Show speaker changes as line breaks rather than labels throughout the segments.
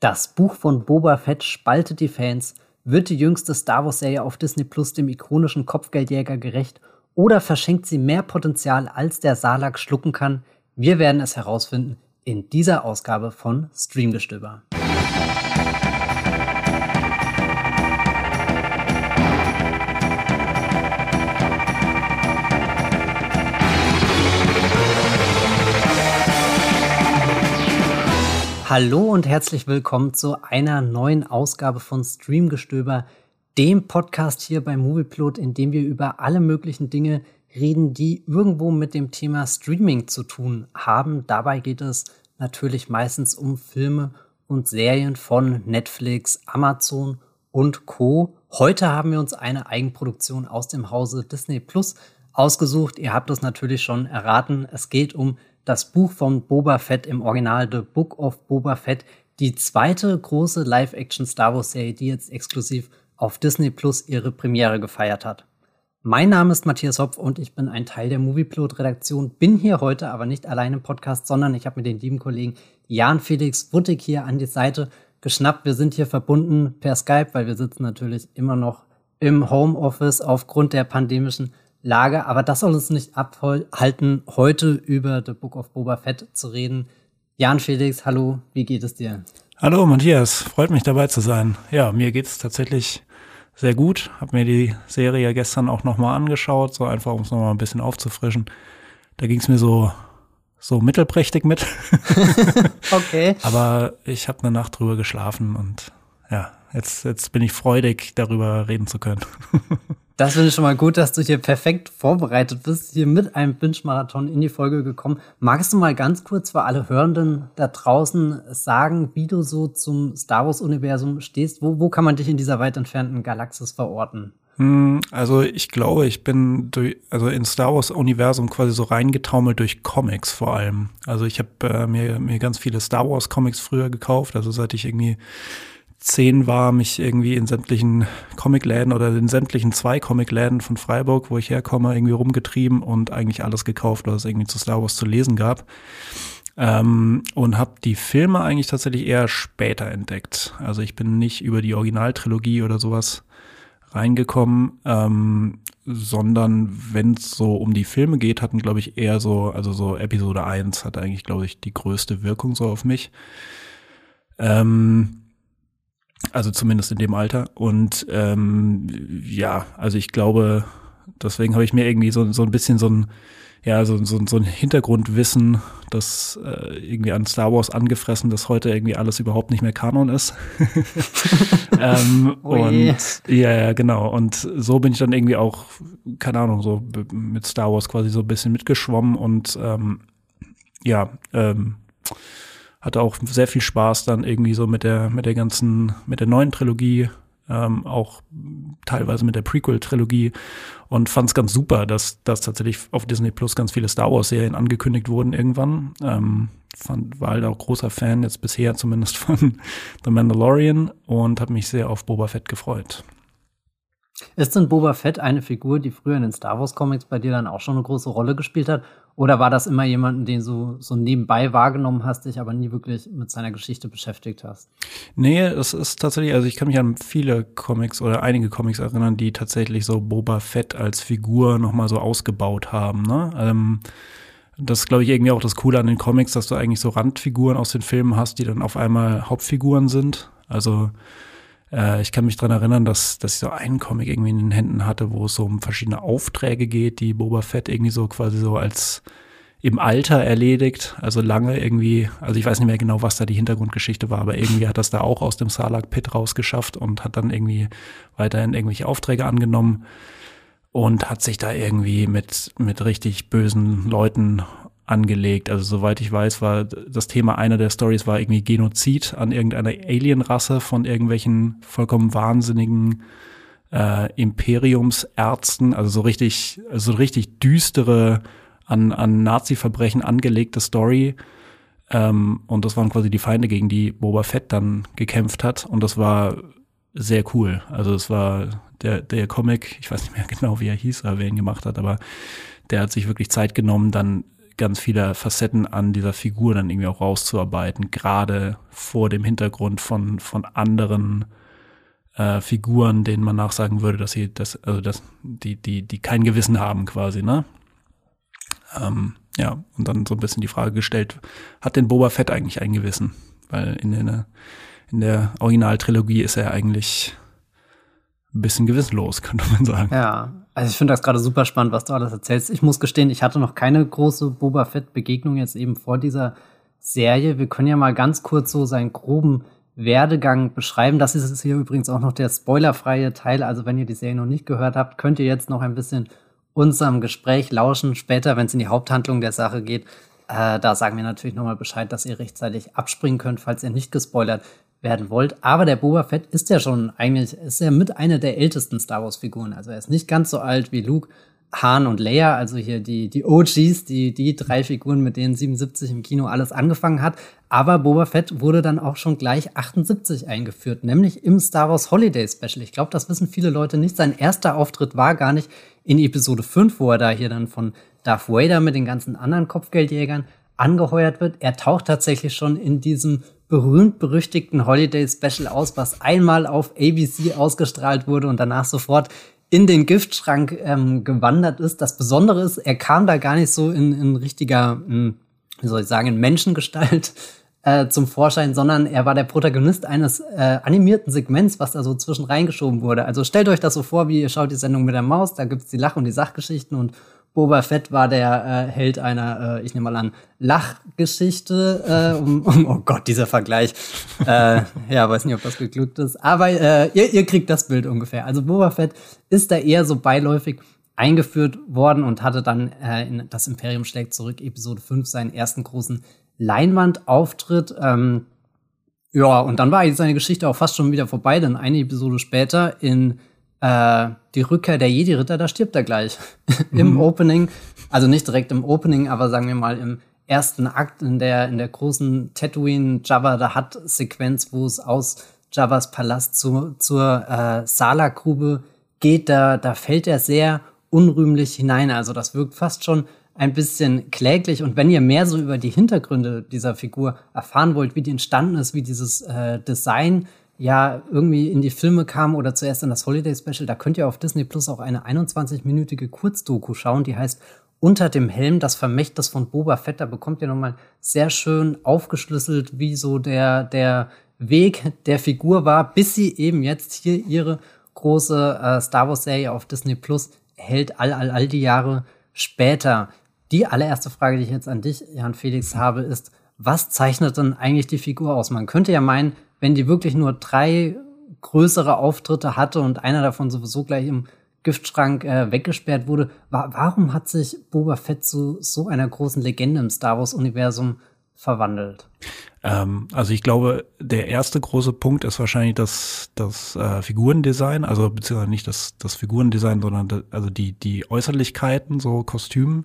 Das Buch von Boba Fett spaltet die Fans. Wird die jüngste Star Wars-Serie auf Disney Plus dem ikonischen Kopfgeldjäger gerecht oder verschenkt sie mehr Potenzial, als der Salak schlucken kann? Wir werden es herausfinden in dieser Ausgabe von Streamgestöber. Hallo und herzlich willkommen zu einer neuen Ausgabe von Streamgestöber, dem Podcast hier bei Movieplot, in dem wir über alle möglichen Dinge reden, die irgendwo mit dem Thema Streaming zu tun haben. Dabei geht es natürlich meistens um Filme und Serien von Netflix, Amazon und Co. Heute haben wir uns eine Eigenproduktion aus dem Hause Disney Plus ausgesucht. Ihr habt es natürlich schon erraten. Es geht um das Buch von Boba Fett im Original The Book of Boba Fett, die zweite große Live-Action Star Wars-Serie, die jetzt exklusiv auf Disney Plus ihre Premiere gefeiert hat. Mein Name ist Matthias Hopf und ich bin ein Teil der Movieplot-Redaktion, bin hier heute aber nicht allein im Podcast, sondern ich habe mir den lieben Kollegen Jan Felix Wuttig hier an die Seite geschnappt. Wir sind hier verbunden per Skype, weil wir sitzen natürlich immer noch im Homeoffice aufgrund der pandemischen Lage. Aber das soll uns nicht abhalten, heute über The Book of Boba Fett zu reden. Jan Felix, hallo, wie geht es dir?
Hallo Matthias, freut mich dabei zu sein. Ja, mir geht es tatsächlich sehr gut. Hab mir die Serie ja gestern auch nochmal angeschaut, so einfach, um es nochmal ein bisschen aufzufrischen. Da ging es mir so so mittelprächtig mit.
okay.
Aber ich habe eine Nacht drüber geschlafen und ja, jetzt, jetzt bin ich freudig, darüber reden zu können.
Das finde ich schon mal gut, dass du hier perfekt vorbereitet bist, hier mit einem Binge-Marathon in die Folge gekommen. Magst du mal ganz kurz für alle Hörenden da draußen sagen, wie du so zum Star Wars-Universum stehst? Wo, wo kann man dich in dieser weit entfernten Galaxis verorten?
Hm, also ich glaube, ich bin durch, also ins Star Wars Universum quasi so reingetaumelt durch Comics vor allem. Also ich habe äh, mir, mir ganz viele Star Wars Comics früher gekauft, also seit ich irgendwie zehn war, mich irgendwie in sämtlichen Comicläden oder in sämtlichen zwei Comicläden von Freiburg, wo ich herkomme, irgendwie rumgetrieben und eigentlich alles gekauft, was es irgendwie zu Star Wars zu lesen gab. Ähm, und habe die Filme eigentlich tatsächlich eher später entdeckt. Also ich bin nicht über die Originaltrilogie oder sowas reingekommen, ähm, sondern wenn es so um die Filme geht, hatten, glaube ich, eher so, also so Episode 1 hat eigentlich, glaube ich, die größte Wirkung so auf mich. Ähm, also zumindest in dem Alter. Und ähm, ja, also ich glaube, deswegen habe ich mir irgendwie so, so ein bisschen so ein, ja, so, so, so ein Hintergrundwissen, das äh, irgendwie an Star Wars angefressen, dass heute irgendwie alles überhaupt nicht mehr Kanon ist. ähm, und ja, ja, genau. Und so bin ich dann irgendwie auch, keine Ahnung, so mit Star Wars quasi so ein bisschen mitgeschwommen und ähm, ja, ähm, hatte auch sehr viel Spaß dann irgendwie so mit der, mit der ganzen, mit der neuen Trilogie, ähm, auch teilweise mit der Prequel-Trilogie und fand es ganz super, dass, dass tatsächlich auf Disney Plus ganz viele Star Wars-Serien angekündigt wurden irgendwann. Ähm, fand, war halt auch großer Fan, jetzt bisher zumindest von The Mandalorian und habe mich sehr auf Boba Fett gefreut.
Ist denn Boba Fett eine Figur, die früher in den Star Wars Comics bei dir dann auch schon eine große Rolle gespielt hat? Oder war das immer jemanden, den du so nebenbei wahrgenommen hast, dich aber nie wirklich mit seiner Geschichte beschäftigt hast?
Nee, es ist tatsächlich, also ich kann mich an viele Comics oder einige Comics erinnern, die tatsächlich so Boba Fett als Figur nochmal so ausgebaut haben. Ne? Ähm, das ist, glaube ich, irgendwie auch das Coole an den Comics, dass du eigentlich so Randfiguren aus den Filmen hast, die dann auf einmal Hauptfiguren sind. Also äh, ich kann mich dran erinnern, dass, dass ich so einen Comic irgendwie in den Händen hatte, wo es so um verschiedene Aufträge geht, die Boba Fett irgendwie so quasi so als im Alter erledigt, also lange irgendwie, also ich weiß nicht mehr genau, was da die Hintergrundgeschichte war, aber irgendwie hat das da auch aus dem Salak Pit rausgeschafft und hat dann irgendwie weiterhin irgendwelche Aufträge angenommen und hat sich da irgendwie mit, mit richtig bösen Leuten angelegt. Also soweit ich weiß, war das Thema einer der Stories war irgendwie Genozid an irgendeiner Alienrasse von irgendwelchen vollkommen wahnsinnigen äh, Imperiumsärzten. Also so richtig, also so richtig düstere an, an Nazi-Verbrechen angelegte Story. Ähm, und das waren quasi die Feinde, gegen die Boba Fett dann gekämpft hat. Und das war sehr cool. Also es war der, der Comic, ich weiß nicht mehr genau, wie er hieß oder wer ihn gemacht hat, aber der hat sich wirklich Zeit genommen, dann ganz viele Facetten an dieser Figur dann irgendwie auch rauszuarbeiten, gerade vor dem Hintergrund von, von anderen äh, Figuren, denen man nachsagen würde, dass sie das, also dass die, die, die kein Gewissen haben quasi, ne? Ähm, ja, und dann so ein bisschen die Frage gestellt, hat denn Boba Fett eigentlich ein Gewissen? Weil in der, in der Originaltrilogie ist er eigentlich ein bisschen gewissenlos, könnte man sagen.
Ja, also ich finde das gerade super spannend, was du alles erzählst. Ich muss gestehen, ich hatte noch keine große Boba Fett-Begegnung jetzt eben vor dieser Serie. Wir können ja mal ganz kurz so seinen groben Werdegang beschreiben. Das ist hier übrigens auch noch der spoilerfreie Teil. Also wenn ihr die Serie noch nicht gehört habt, könnt ihr jetzt noch ein bisschen unserem Gespräch lauschen. Später, wenn es in die Haupthandlung der Sache geht, äh, da sagen wir natürlich nochmal Bescheid, dass ihr rechtzeitig abspringen könnt, falls ihr nicht gespoilert werden wollt. Aber der Boba Fett ist ja schon eigentlich, ist ja mit einer der ältesten Star Wars Figuren. Also er ist nicht ganz so alt wie Luke, Han und Leia, also hier die, die OGs, die, die drei Figuren, mit denen 77 im Kino alles angefangen hat. Aber Boba Fett wurde dann auch schon gleich 78 eingeführt, nämlich im Star Wars Holiday Special. Ich glaube, das wissen viele Leute nicht. Sein erster Auftritt war gar nicht in Episode 5, wo er da hier dann von Darth Vader mit den ganzen anderen Kopfgeldjägern angeheuert wird. Er taucht tatsächlich schon in diesem berühmt-berüchtigten Holiday Special aus, was einmal auf ABC ausgestrahlt wurde und danach sofort in den Giftschrank ähm, gewandert ist. Das Besondere ist, er kam da gar nicht so in, in richtiger, in, hm, wie soll ich sagen, in Menschengestalt äh, zum Vorschein, sondern er war der Protagonist eines äh, animierten Segments, was da so zwischen reingeschoben wurde. Also stellt euch das so vor, wie ihr schaut die Sendung mit der Maus, da gibt's die Lach- und die Sachgeschichten und Boba Fett war der äh, Held einer, äh, ich nehme mal an, Lachgeschichte. Äh, um, um, oh Gott, dieser Vergleich. äh, ja, weiß nicht, ob das geglückt ist. Aber äh, ihr, ihr kriegt das Bild ungefähr. Also Boba Fett ist da eher so beiläufig eingeführt worden und hatte dann äh, in Das Imperium schlägt zurück, Episode 5, seinen ersten großen Leinwandauftritt. Ähm, ja, und dann war seine Geschichte auch fast schon wieder vorbei, denn eine Episode später in äh, die Rückkehr der Jedi-Ritter, da stirbt er gleich. Im mhm. Opening, also nicht direkt im Opening, aber sagen wir mal im ersten Akt in der, in der großen Tatooine Jabba the Hutt Sequenz, wo es aus Jabbas Palast zu, zur äh, Sala-Grube geht, da, da fällt er sehr unrühmlich hinein. Also das wirkt fast schon ein bisschen kläglich. Und wenn ihr mehr so über die Hintergründe dieser Figur erfahren wollt, wie die entstanden ist, wie dieses äh, Design ja irgendwie in die Filme kam oder zuerst in das Holiday Special, da könnt ihr auf Disney Plus auch eine 21-minütige Kurzdoku schauen, die heißt Unter dem Helm, das Vermächtnis von Boba Fett. Da bekommt ihr nochmal sehr schön aufgeschlüsselt, wie so der, der Weg der Figur war, bis sie eben jetzt hier ihre große äh, Star Wars Serie auf Disney Plus hält, all, all, all die Jahre später. Die allererste Frage, die ich jetzt an dich, Jan Felix, habe, ist, was zeichnet denn eigentlich die Figur aus? Man könnte ja meinen, wenn die wirklich nur drei größere Auftritte hatte und einer davon sowieso gleich im Giftschrank äh, weggesperrt wurde, wa warum hat sich Boba Fett zu so einer großen Legende im Star Wars-Universum verwandelt?
Ähm, also ich glaube, der erste große Punkt ist wahrscheinlich das, das äh, Figurendesign, also beziehungsweise nicht das, das Figurendesign, sondern das, also die, die Äußerlichkeiten, so Kostümen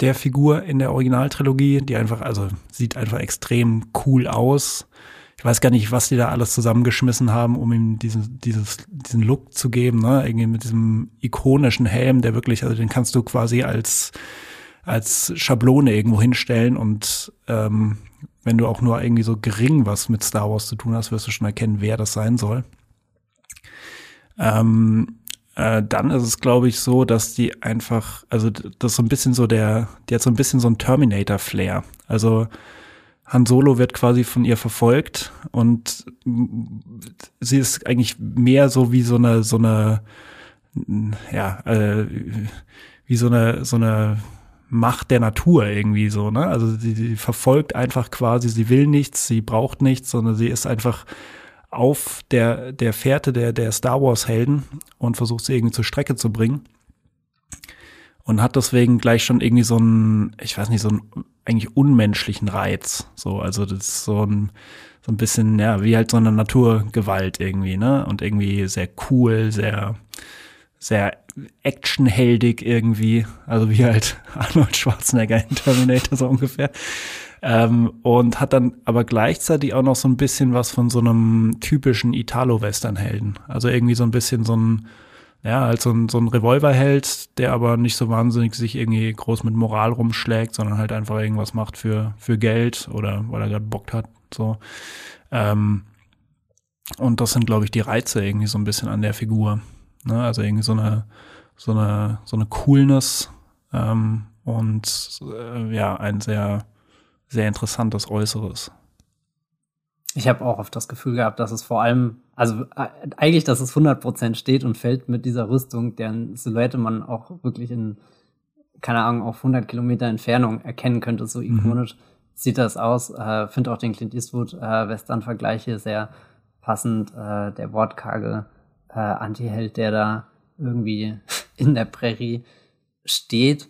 der Figur in der Originaltrilogie, die einfach, also sieht einfach extrem cool aus ich weiß gar nicht, was die da alles zusammengeschmissen haben, um ihm diesen, dieses, diesen Look zu geben, ne? Irgendwie mit diesem ikonischen Helm, der wirklich, also den kannst du quasi als, als Schablone irgendwo hinstellen und ähm, wenn du auch nur irgendwie so gering was mit Star Wars zu tun hast, wirst du schon erkennen, wer das sein soll. Ähm, äh, dann ist es, glaube ich, so, dass die einfach, also das ist so ein bisschen so der, die hat so ein bisschen so ein Terminator-Flair. Also Han Solo wird quasi von ihr verfolgt und sie ist eigentlich mehr so wie so eine, so eine, ja, äh, wie so eine, so eine Macht der Natur irgendwie so, ne? Also sie, sie verfolgt einfach quasi, sie will nichts, sie braucht nichts, sondern sie ist einfach auf der, der Fährte der, der Star Wars Helden und versucht sie irgendwie zur Strecke zu bringen und hat deswegen gleich schon irgendwie so ein, ich weiß nicht, so einen eigentlich unmenschlichen Reiz. So, also das ist so ein, so ein bisschen, ja, wie halt so eine Naturgewalt irgendwie, ne? Und irgendwie sehr cool, sehr, sehr actionheldig irgendwie. Also wie halt Arnold Schwarzenegger in Terminator so ungefähr. Ähm, und hat dann aber gleichzeitig auch noch so ein bisschen was von so einem typischen Italo-Western-Helden. Also irgendwie so ein bisschen so ein, ja, als so ein, so ein Revolverheld, der aber nicht so wahnsinnig sich irgendwie groß mit Moral rumschlägt, sondern halt einfach irgendwas macht für, für Geld oder weil er gerade Bock hat. So. Ähm, und das sind, glaube ich, die Reize irgendwie so ein bisschen an der Figur. Ne? Also irgendwie so eine, so eine, so eine Coolness ähm, und äh, ja, ein sehr, sehr interessantes Äußeres.
Ich habe auch oft das Gefühl gehabt, dass es vor allem, also äh, eigentlich, dass es 100% steht und fällt mit dieser Rüstung, deren Silhouette man auch wirklich in, keine Ahnung, auf 100 Kilometer Entfernung erkennen könnte. So mhm. ikonisch mhm. sieht das aus. Äh, Finde auch den Clint Eastwood-Western-Vergleich äh, hier sehr passend. Äh, der wortkarge äh, Anti-Held, der da irgendwie in der Prärie steht.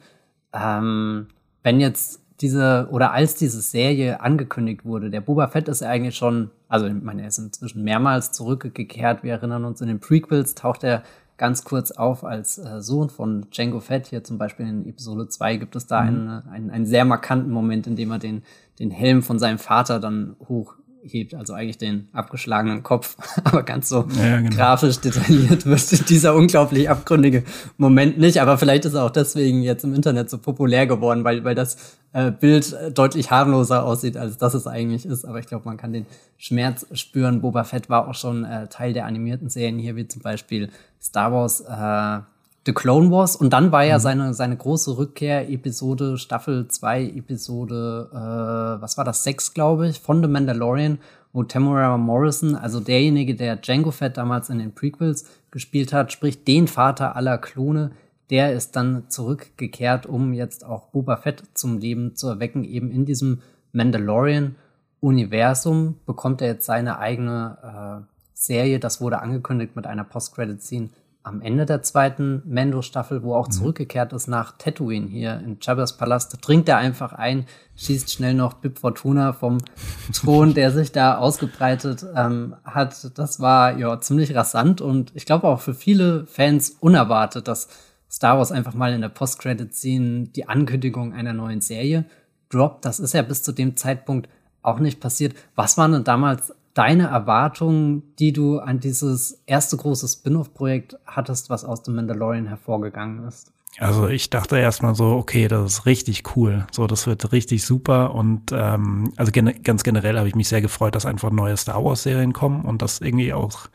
Ähm, wenn jetzt diese, oder als diese Serie angekündigt wurde, der Boba Fett ist ja eigentlich schon, also ich meine, er ist inzwischen mehrmals zurückgekehrt. Wir erinnern uns, in den Prequels taucht er ganz kurz auf als äh, Sohn von Django Fett. Hier zum Beispiel in Episode 2 gibt es da mhm. einen, einen, einen sehr markanten Moment, in dem er den, den Helm von seinem Vater dann hoch hebt, also eigentlich den abgeschlagenen Kopf, aber ganz so ja, genau. grafisch detailliert wird dieser unglaublich abgründige Moment nicht. Aber vielleicht ist er auch deswegen jetzt im Internet so populär geworden, weil, weil das äh, Bild deutlich harmloser aussieht, als das es eigentlich ist. Aber ich glaube, man kann den Schmerz spüren. Boba Fett war auch schon äh, Teil der animierten Serien hier, wie zum Beispiel Star Wars. Äh, The Clone Wars. Und dann war ja mhm. seine, seine große Rückkehr, Episode, Staffel 2, Episode, äh, was war das, 6, glaube ich, von The Mandalorian, wo Tamara Morrison, also derjenige, der Django Fett damals in den Prequels gespielt hat, sprich den Vater aller Klone, der ist dann zurückgekehrt, um jetzt auch Boba Fett zum Leben zu erwecken, eben in diesem Mandalorian-Universum bekommt er jetzt seine eigene äh, Serie, das wurde angekündigt mit einer Post-Credit-Scene am Ende der zweiten Mando-Staffel, wo auch mhm. zurückgekehrt ist nach Tatooine hier in Jabba's Palast, trinkt er einfach ein, schießt schnell noch Bib Fortuna vom Thron, der sich da ausgebreitet ähm, hat. Das war ja ziemlich rasant und ich glaube auch für viele Fans unerwartet, dass Star Wars einfach mal in der Post-Credit-Scene die Ankündigung einer neuen Serie droppt. Das ist ja bis zu dem Zeitpunkt auch nicht passiert. Was waren denn damals deine Erwartungen, die du an dieses erste große Spin-off-Projekt hattest, was aus dem Mandalorian hervorgegangen ist?
Also ich dachte erstmal so, okay, das ist richtig cool. So, das wird richtig super. Und ähm, also gen ganz generell habe ich mich sehr gefreut, dass einfach neue Star Wars-Serien kommen und das irgendwie auch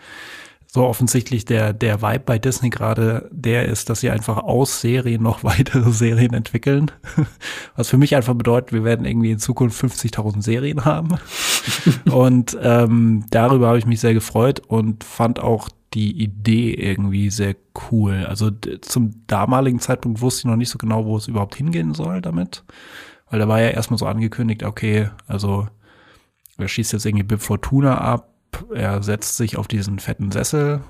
so offensichtlich der, der Vibe bei Disney gerade der ist, dass sie einfach aus Serien noch weitere Serien entwickeln. Was für mich einfach bedeutet, wir werden irgendwie in Zukunft 50.000 Serien haben. und ähm, darüber habe ich mich sehr gefreut und fand auch die Idee irgendwie sehr cool. Also zum damaligen Zeitpunkt wusste ich noch nicht so genau, wo es überhaupt hingehen soll damit. Weil da war ja erstmal so angekündigt, okay, also er schießt jetzt irgendwie Bib Fortuna ab, er setzt sich auf diesen fetten Sessel,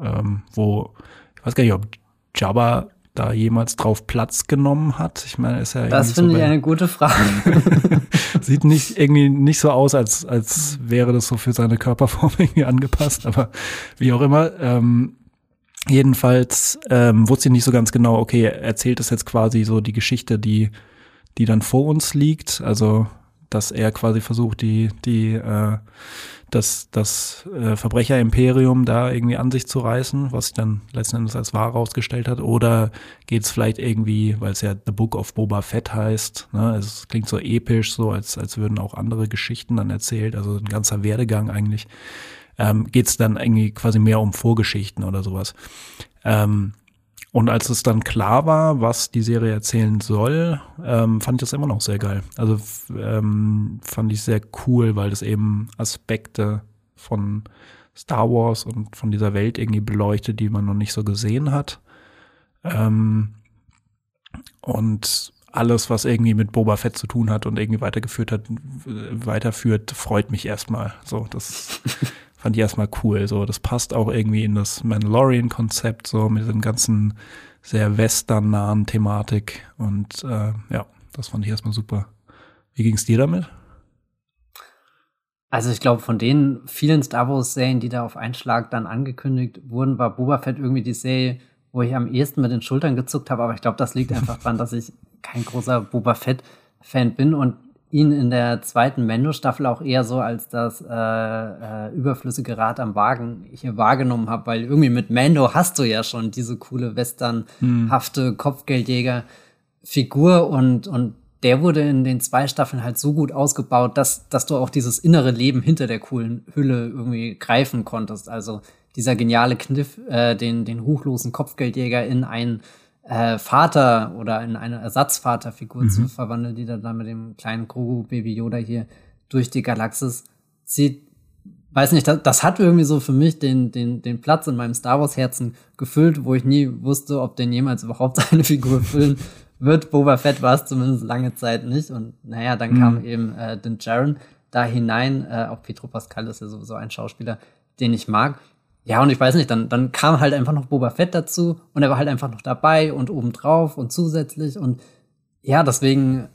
ähm, wo, ich weiß gar nicht, ob Jabba da jemals drauf Platz genommen hat. Ich meine, ist ja
Das finde so ich eine gute Frage.
Sieht nicht irgendwie nicht so aus, als als wäre das so für seine Körperform irgendwie angepasst, aber wie auch immer. Ähm, jedenfalls ähm, wusste ich nicht so ganz genau. Okay, erzählt es jetzt quasi so die Geschichte, die die dann vor uns liegt. Also dass er quasi versucht, die die äh, das, das äh, Verbrecher-Imperium da irgendwie an sich zu reißen, was sich dann letzten Endes als wahr herausgestellt hat? Oder geht es vielleicht irgendwie, weil es ja The Book of Boba Fett heißt, ne? Also es klingt so episch, so als, als würden auch andere Geschichten dann erzählt, also ein ganzer Werdegang eigentlich. Ähm, geht es dann irgendwie quasi mehr um Vorgeschichten oder sowas. Ähm, und als es dann klar war, was die Serie erzählen soll, ähm, fand ich das immer noch sehr geil. Also ähm, fand ich sehr cool, weil das eben Aspekte von Star Wars und von dieser Welt irgendwie beleuchtet, die man noch nicht so gesehen hat. Ähm, und alles, was irgendwie mit Boba Fett zu tun hat und irgendwie weitergeführt hat, weiterführt, freut mich erstmal. So, das fand ich erstmal cool. So, das passt auch irgendwie in das Mandalorian-Konzept, so mit dem ganzen sehr western-nahen Thematik. Und äh, ja, das fand ich erstmal super. Wie ging es dir damit?
Also ich glaube, von den vielen Star Wars-Serien, die da auf einen Schlag dann angekündigt wurden, war Boba Fett irgendwie die Serie, wo ich am ehesten mit den Schultern gezuckt habe. Aber ich glaube, das liegt einfach daran, dass ich kein großer Boba Fett-Fan bin. Und ihn in der zweiten Mendo-Staffel auch eher so als das äh, äh, überflüssige Rad am Wagen hier wahrgenommen habe, weil irgendwie mit Mando hast du ja schon diese coole westernhafte Kopfgeldjäger-Figur und, und der wurde in den zwei Staffeln halt so gut ausgebaut, dass, dass du auch dieses innere Leben hinter der coolen Hülle irgendwie greifen konntest. Also dieser geniale Kniff, äh, den, den ruchlosen Kopfgeldjäger in einen äh, Vater oder in eine Ersatzvaterfigur mhm. zu verwandeln, die da dann mit dem kleinen Grogu Baby Yoda hier durch die Galaxis zieht. Weiß nicht, das, das hat irgendwie so für mich den, den, den Platz in meinem Star Wars Herzen gefüllt, wo ich nie wusste, ob denn jemals überhaupt seine Figur füllen wird. Boba Fett war es zumindest lange Zeit nicht. Und naja, dann mhm. kam eben äh, Din Jaren da hinein. Äh, auch Petro Pascal ist ja sowieso ein Schauspieler, den ich mag. Ja, und ich weiß nicht, dann, dann kam halt einfach noch Boba Fett dazu und er war halt einfach noch dabei und obendrauf und zusätzlich und ja, deswegen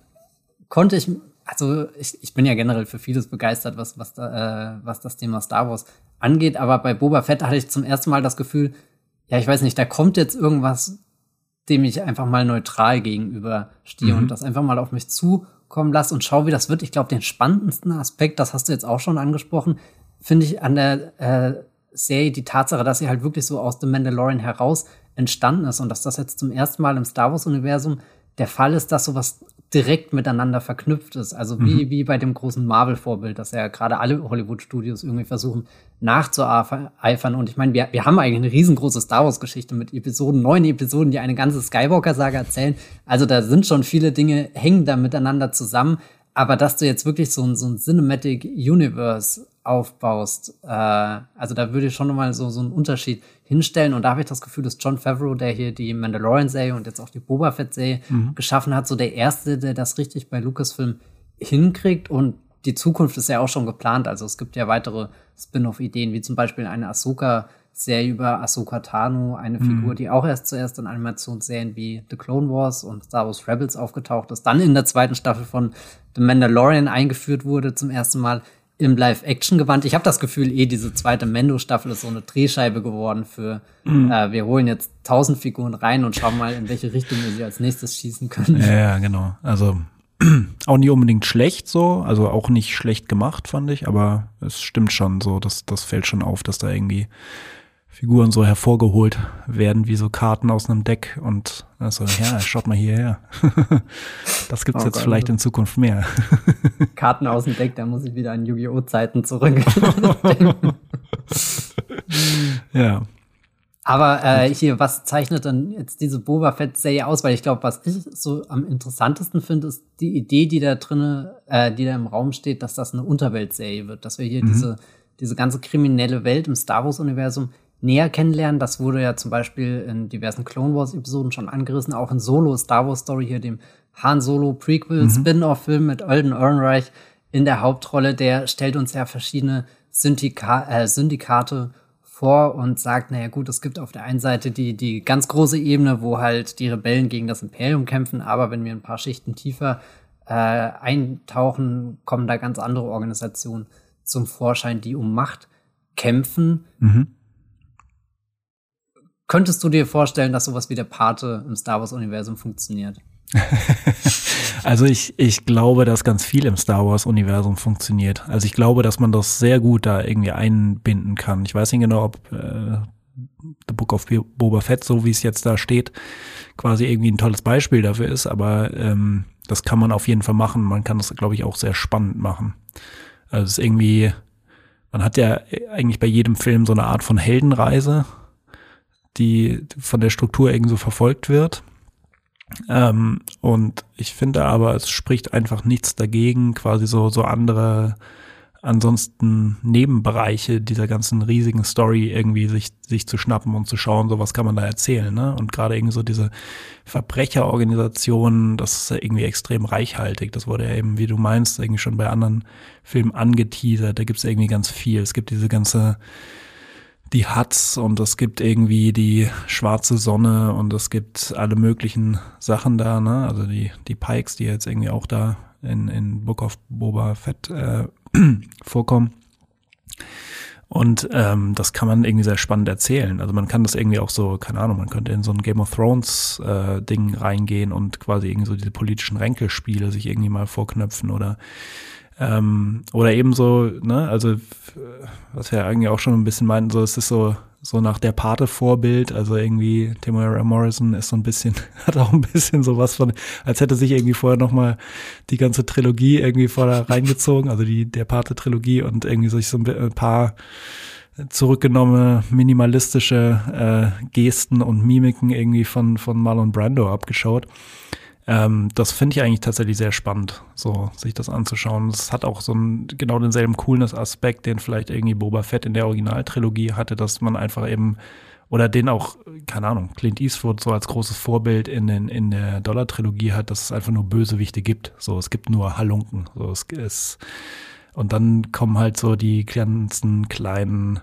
konnte ich, also ich, ich bin ja generell für vieles begeistert, was, was, da, äh, was das Thema Star Wars angeht, aber bei Boba Fett hatte ich zum ersten Mal das Gefühl, ja, ich weiß nicht, da kommt jetzt irgendwas, dem ich einfach mal neutral gegenüberstehe mhm. und das einfach mal auf mich zukommen lasse und schau, wie das wird. Ich glaube, den spannendsten Aspekt, das hast du jetzt auch schon angesprochen, finde ich an der äh, Serie die Tatsache, dass sie halt wirklich so aus The Mandalorian heraus entstanden ist und dass das jetzt zum ersten Mal im Star Wars-Universum der Fall ist, dass sowas direkt miteinander verknüpft ist. Also wie, mhm. wie bei dem großen Marvel-Vorbild, dass ja gerade alle Hollywood-Studios irgendwie versuchen nachzueifern. Und ich meine, wir, wir haben eigentlich eine riesengroße Star Wars-Geschichte mit Episoden, neun Episoden, die eine ganze Skywalker-Saga erzählen. Also da sind schon viele Dinge, hängen da miteinander zusammen. Aber dass du jetzt wirklich so ein, so ein Cinematic Universe aufbaust, äh, also da würde ich schon nochmal so, so einen Unterschied hinstellen. Und da habe ich das Gefühl, dass John Favreau, der hier die Mandalorian-Serie und jetzt auch die Boba Fett-Serie mhm. geschaffen hat, so der Erste, der das richtig bei Lucasfilm hinkriegt. Und die Zukunft ist ja auch schon geplant. Also es gibt ja weitere Spin-off-Ideen, wie zum Beispiel eine Ahsoka- Serie über Ahsoka Tano, eine mhm. Figur, die auch erst zuerst in Animationsserien wie The Clone Wars und Star Wars Rebels aufgetaucht ist, dann in der zweiten Staffel von The Mandalorian eingeführt wurde, zum ersten Mal im Live-Action-Gewand. Ich habe das Gefühl, eh diese zweite Mendo-Staffel ist so eine Drehscheibe geworden für, mhm. äh, wir holen jetzt tausend Figuren rein und schauen mal, in welche Richtung wir sie als nächstes schießen können.
Ja, ja genau. Also auch nicht unbedingt schlecht so, also auch nicht schlecht gemacht, fand ich, aber es stimmt schon so, das, das fällt schon auf, dass da irgendwie Figuren so hervorgeholt werden, wie so Karten aus einem Deck und also, ja, schaut mal hierher. das gibt's oh jetzt Gott. vielleicht in Zukunft mehr.
Karten aus dem Deck, da muss ich wieder an Yu-Gi-Oh! Zeiten zurück.
ja.
Aber äh, hier, was zeichnet dann jetzt diese Boba Fett-Serie aus? Weil ich glaube, was ich so am interessantesten finde, ist die Idee, die da drinne, äh, die da im Raum steht, dass das eine Unterweltserie wird, dass wir hier mhm. diese diese ganze kriminelle Welt im Star Wars-Universum näher kennenlernen. Das wurde ja zum Beispiel in diversen Clone Wars-Episoden schon angerissen, auch in Solo Star Wars Story hier, dem Han Solo Prequel, mhm. Spin-off-Film mit Alden Ehrenreich in der Hauptrolle. Der stellt uns ja verschiedene Syndika äh, Syndikate vor und sagt, naja gut, es gibt auf der einen Seite die, die ganz große Ebene, wo halt die Rebellen gegen das Imperium kämpfen, aber wenn wir ein paar Schichten tiefer äh, eintauchen, kommen da ganz andere Organisationen zum Vorschein, die um Macht kämpfen. Mhm. Könntest du dir vorstellen, dass sowas wie der Pate im Star Wars-Universum funktioniert?
also ich, ich glaube, dass ganz viel im Star Wars-Universum funktioniert. Also ich glaube, dass man das sehr gut da irgendwie einbinden kann. Ich weiß nicht genau, ob äh, The Book of Boba Fett, so wie es jetzt da steht, quasi irgendwie ein tolles Beispiel dafür ist, aber ähm, das kann man auf jeden Fall machen. Man kann das, glaube ich, auch sehr spannend machen. Also es ist irgendwie, man hat ja eigentlich bei jedem Film so eine Art von Heldenreise die von der Struktur irgendwie so verfolgt wird. Ähm, und ich finde aber, es spricht einfach nichts dagegen, quasi so, so andere ansonsten Nebenbereiche dieser ganzen riesigen Story irgendwie sich, sich zu schnappen und zu schauen, so was kann man da erzählen, ne? Und gerade irgendwie so diese Verbrecherorganisationen, das ist ja irgendwie extrem reichhaltig. Das wurde ja eben, wie du meinst, irgendwie schon bei anderen Filmen angeteasert. Da gibt es irgendwie ganz viel. Es gibt diese ganze die Huts und es gibt irgendwie die schwarze Sonne und es gibt alle möglichen Sachen da, ne? Also die, die Pikes, die jetzt irgendwie auch da in, in Book of Boba Fett äh, vorkommen. Und ähm, das kann man irgendwie sehr spannend erzählen. Also man kann das irgendwie auch so, keine Ahnung, man könnte in so ein Game of Thrones äh, Ding reingehen und quasi irgendwie so diese politischen Ränkelspiele sich irgendwie mal vorknöpfen oder ähm, oder eben so, ne, also was wir eigentlich auch schon ein bisschen meinten, so es ist so so nach der Pate-Vorbild. Also irgendwie Timothy Morrison ist so ein bisschen, hat auch ein bisschen sowas von, als hätte sich irgendwie vorher nochmal die ganze Trilogie irgendwie vorher reingezogen, also die, der Pate-Trilogie und irgendwie sich so ein paar zurückgenommene minimalistische äh, Gesten und Mimiken irgendwie von, von Marlon Brando abgeschaut. Ähm, das finde ich eigentlich tatsächlich sehr spannend, so sich das anzuschauen. Es hat auch so einen, genau denselben Coolness-Aspekt, den vielleicht irgendwie Boba Fett in der Originaltrilogie hatte, dass man einfach eben oder den auch, keine Ahnung, Clint Eastwood so als großes Vorbild in, den, in der Dollar-Trilogie hat, dass es einfach nur Bösewichte gibt. So, es gibt nur Halunken. So, es ist, und dann kommen halt so die ganzen kleinen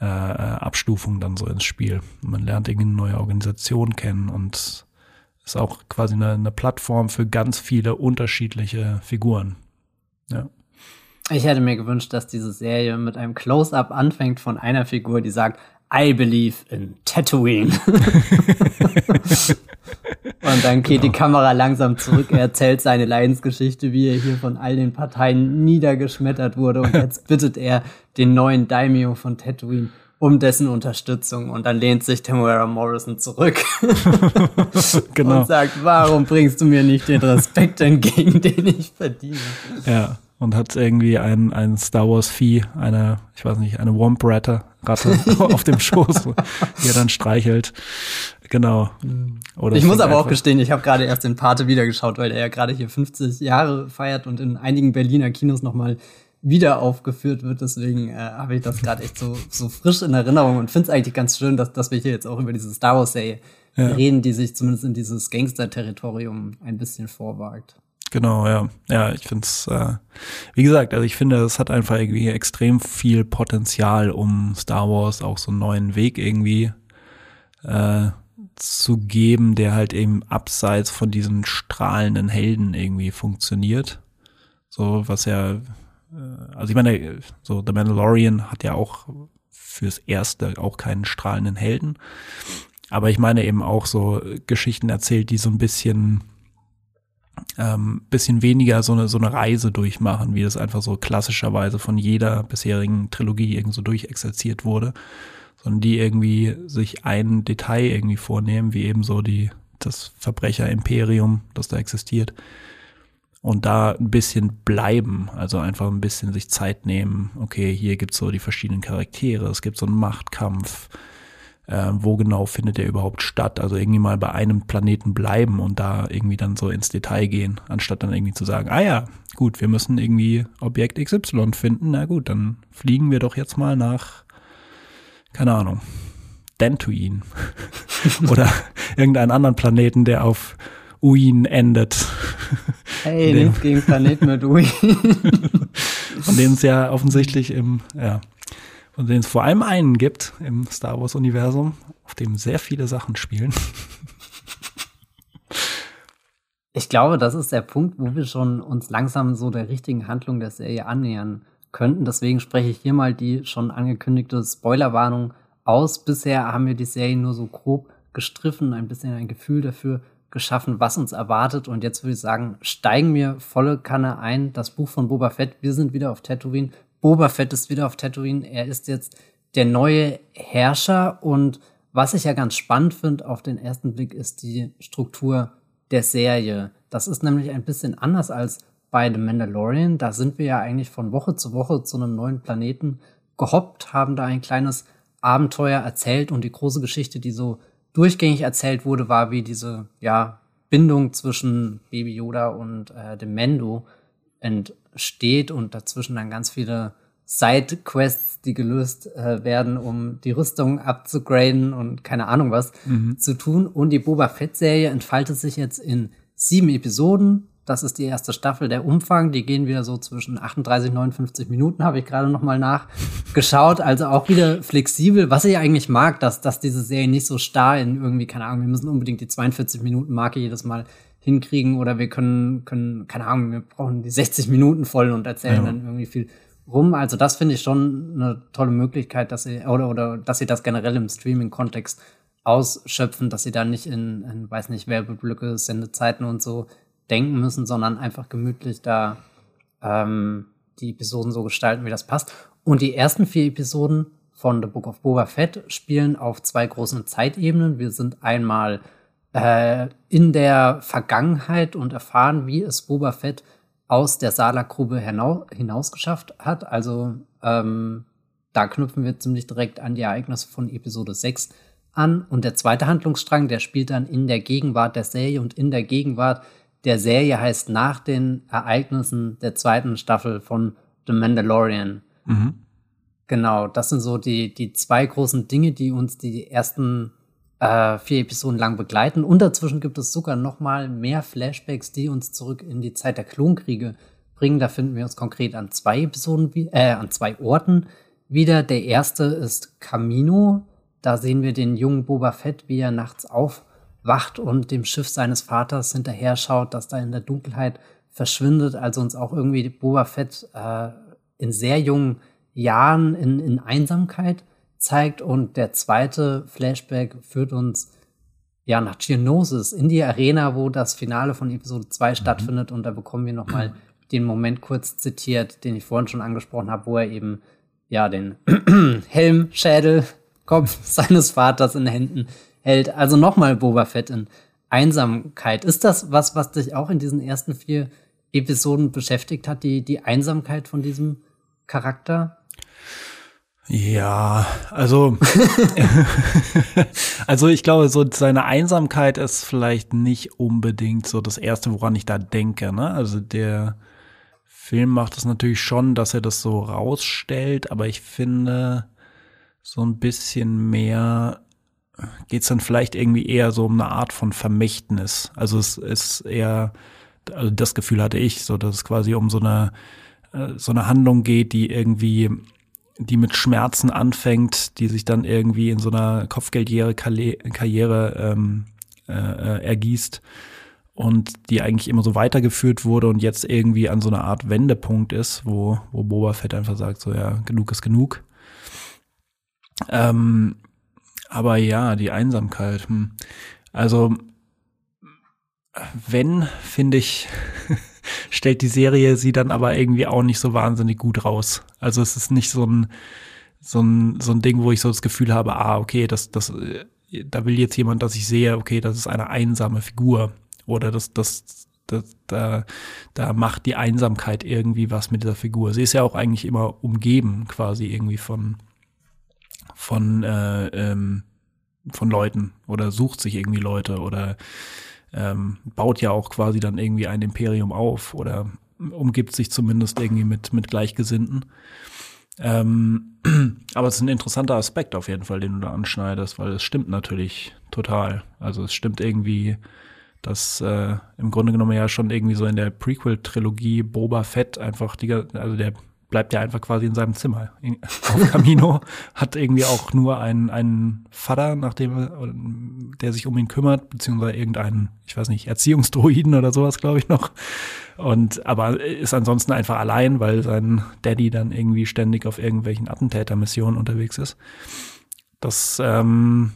äh, Abstufungen dann so ins Spiel. Man lernt irgendwie eine neue Organisation kennen und ist auch quasi eine, eine Plattform für ganz viele unterschiedliche Figuren. Ja.
Ich hätte mir gewünscht, dass diese Serie mit einem Close-up anfängt von einer Figur, die sagt, I believe in Tatooine. Und dann geht genau. die Kamera langsam zurück. Er erzählt seine Leidensgeschichte, wie er hier von all den Parteien niedergeschmettert wurde. Und jetzt bittet er den neuen Daimyo von Tatooine um dessen Unterstützung. Und dann lehnt sich Tamara Morrison zurück genau. und sagt, warum bringst du mir nicht den Respekt entgegen, den ich verdiene?
Ja, und hat irgendwie ein, ein Star Wars Vieh, eine, ich weiß nicht, eine Womp Ratte, Ratte auf dem Schoß, die er dann streichelt. Genau.
Oder ich muss aber auch gestehen, ich habe gerade erst den Pate wiedergeschaut, weil er ja gerade hier 50 Jahre feiert und in einigen Berliner Kinos nochmal wieder aufgeführt wird. Deswegen äh, habe ich das gerade echt so, so frisch in Erinnerung und finde es eigentlich ganz schön, dass, dass wir hier jetzt auch über diese Star Wars-Serie ja. reden, die sich zumindest in dieses Gangster-Territorium ein bisschen vorwagt.
Genau, ja. Ja, ich finde es, äh, wie gesagt, also ich finde, es hat einfach irgendwie extrem viel Potenzial, um Star Wars auch so einen neuen Weg irgendwie äh, zu geben, der halt eben abseits von diesen strahlenden Helden irgendwie funktioniert. So, was ja also ich meine, so The Mandalorian hat ja auch fürs Erste auch keinen strahlenden Helden. Aber ich meine eben auch so Geschichten erzählt, die so ein bisschen, ähm, bisschen weniger so eine, so eine Reise durchmachen, wie das einfach so klassischerweise von jeder bisherigen Trilogie irgendwie so durchexerziert wurde, sondern die irgendwie sich ein Detail irgendwie vornehmen, wie eben so die, das Verbrecher-Imperium, das da existiert und da ein bisschen bleiben, also einfach ein bisschen sich Zeit nehmen. Okay, hier gibt's so die verschiedenen Charaktere, es gibt so einen Machtkampf. Äh, wo genau findet der überhaupt statt? Also irgendwie mal bei einem Planeten bleiben und da irgendwie dann so ins Detail gehen, anstatt dann irgendwie zu sagen, ah ja, gut, wir müssen irgendwie Objekt XY finden. Na gut, dann fliegen wir doch jetzt mal nach, keine Ahnung, Dantooine oder irgendeinen anderen Planeten, der auf Uin endet.
Hey, nichts gegen Planeten mit Uin.
von denen es ja offensichtlich im, ja, von denen es vor allem einen gibt im Star Wars-Universum, auf dem sehr viele Sachen spielen.
Ich glaube, das ist der Punkt, wo wir schon uns langsam so der richtigen Handlung der Serie annähern könnten. Deswegen spreche ich hier mal die schon angekündigte Spoilerwarnung aus. Bisher haben wir die Serie nur so grob gestriffen, ein bisschen ein Gefühl dafür geschaffen, was uns erwartet. Und jetzt würde ich sagen, steigen wir volle Kanne ein. Das Buch von Boba Fett. Wir sind wieder auf Tatooine. Boba Fett ist wieder auf Tatooine. Er ist jetzt der neue Herrscher. Und was ich ja ganz spannend finde auf den ersten Blick, ist die Struktur der Serie. Das ist nämlich ein bisschen anders als bei The Mandalorian. Da sind wir ja eigentlich von Woche zu Woche zu einem neuen Planeten gehoppt, haben da ein kleines Abenteuer erzählt und die große Geschichte, die so durchgängig erzählt wurde, war, wie diese ja, Bindung zwischen Baby Yoda und äh, dem Mendo entsteht und dazwischen dann ganz viele Side-Quests, die gelöst äh, werden, um die Rüstung abzugraden und keine Ahnung was mhm. zu tun. Und die Boba Fett-Serie entfaltet sich jetzt in sieben Episoden das ist die erste Staffel. Der Umfang, die gehen wieder so zwischen 38 und 59 Minuten, habe ich gerade noch mal nachgeschaut. Also auch wieder flexibel. Was ich eigentlich mag, dass, dass diese Serie nicht so starr in irgendwie, keine Ahnung, wir müssen unbedingt die 42 Minuten Marke jedes Mal hinkriegen oder wir können, können, keine Ahnung, wir brauchen die 60 Minuten voll und erzählen ja. dann irgendwie viel rum. Also das finde ich schon eine tolle Möglichkeit, dass sie oder oder dass sie das generell im Streaming-Kontext ausschöpfen, dass sie da nicht in, in weiß nicht Werbeblöcke, Sendezeiten und so denken müssen, sondern einfach gemütlich da ähm, die Episoden so gestalten, wie das passt. Und die ersten vier Episoden von The Book of Boba Fett spielen auf zwei großen Zeitebenen. Wir sind einmal äh, in der Vergangenheit und erfahren, wie es Boba Fett aus der Salakgrube hinaus geschafft hat. Also ähm, da knüpfen wir ziemlich direkt an die Ereignisse von Episode 6 an. Und der zweite Handlungsstrang, der spielt dann in der Gegenwart der Serie und in der Gegenwart der Serie heißt nach den Ereignissen der zweiten Staffel von The Mandalorian. Mhm. Genau, das sind so die, die zwei großen Dinge, die uns die ersten äh, vier Episoden lang begleiten. Und dazwischen gibt es sogar noch mal mehr Flashbacks, die uns zurück in die Zeit der Klonkriege bringen. Da finden wir uns konkret an zwei Episoden, äh, an zwei Orten wieder. Der erste ist Camino. Da sehen wir den jungen Boba Fett, wie er nachts aufwacht und dem Schiff seines Vaters hinterher schaut, das da in der Dunkelheit verschwindet. Also uns auch irgendwie Boba Fett äh, in sehr jungen Jahren in, in Einsamkeit zeigt. Und der zweite Flashback führt uns ja nach Geonosis in die Arena, wo das Finale von Episode 2 mhm. stattfindet. Und da bekommen wir nochmal den Moment kurz zitiert, den ich vorhin schon angesprochen habe, wo er eben ja den Helm, Schädel, Kopf seines Vaters in Händen hält. Also nochmal Boba Fett in Einsamkeit. Ist das was, was dich auch in diesen ersten vier Episoden beschäftigt hat, die, die Einsamkeit von diesem Charakter?
Ja, also, also ich glaube, so seine Einsamkeit ist vielleicht nicht unbedingt so das erste, woran ich da denke. Ne? Also der Film macht es natürlich schon, dass er das so rausstellt, aber ich finde, so ein bisschen mehr geht es dann vielleicht irgendwie eher so um eine Art von Vermächtnis. Also es ist eher, also das Gefühl hatte ich, so dass es quasi um so eine äh, so eine Handlung geht, die irgendwie die mit Schmerzen anfängt, die sich dann irgendwie in so einer Kopfgeldkarriere ähm, äh, äh, ergießt und die eigentlich immer so weitergeführt wurde und jetzt irgendwie an so einer Art Wendepunkt ist, wo, wo Boba Fett einfach sagt, so ja, genug ist genug. Ähm, aber ja, die Einsamkeit. Hm. Also, wenn, finde ich, stellt die Serie sie dann aber irgendwie auch nicht so wahnsinnig gut raus. Also es ist nicht so ein, so ein, so ein Ding, wo ich so das Gefühl habe, ah, okay, das, das, da will jetzt jemand, dass ich sehe, okay, das ist eine einsame Figur. Oder das, das, das, da, da macht die Einsamkeit irgendwie was mit dieser Figur. Sie ist ja auch eigentlich immer umgeben, quasi irgendwie von, von, äh, ähm, von Leuten oder sucht sich irgendwie Leute oder ähm, baut ja auch quasi dann irgendwie ein Imperium auf oder umgibt sich zumindest irgendwie mit, mit Gleichgesinnten. Ähm, aber es ist ein interessanter Aspekt auf jeden Fall, den du da anschneidest, weil es stimmt natürlich total. Also es stimmt irgendwie, dass äh, im Grunde genommen ja schon irgendwie so in der Prequel-Trilogie Boba Fett einfach die, also der bleibt ja einfach quasi in seinem Zimmer auf Camino, hat irgendwie auch nur einen, einen Vater, nachdem der sich um ihn kümmert, beziehungsweise irgendeinen, ich weiß nicht, Erziehungsdroiden oder sowas, glaube ich noch. Und aber ist ansonsten einfach allein, weil sein Daddy dann irgendwie ständig auf irgendwelchen Attentätermissionen unterwegs ist. Das ähm,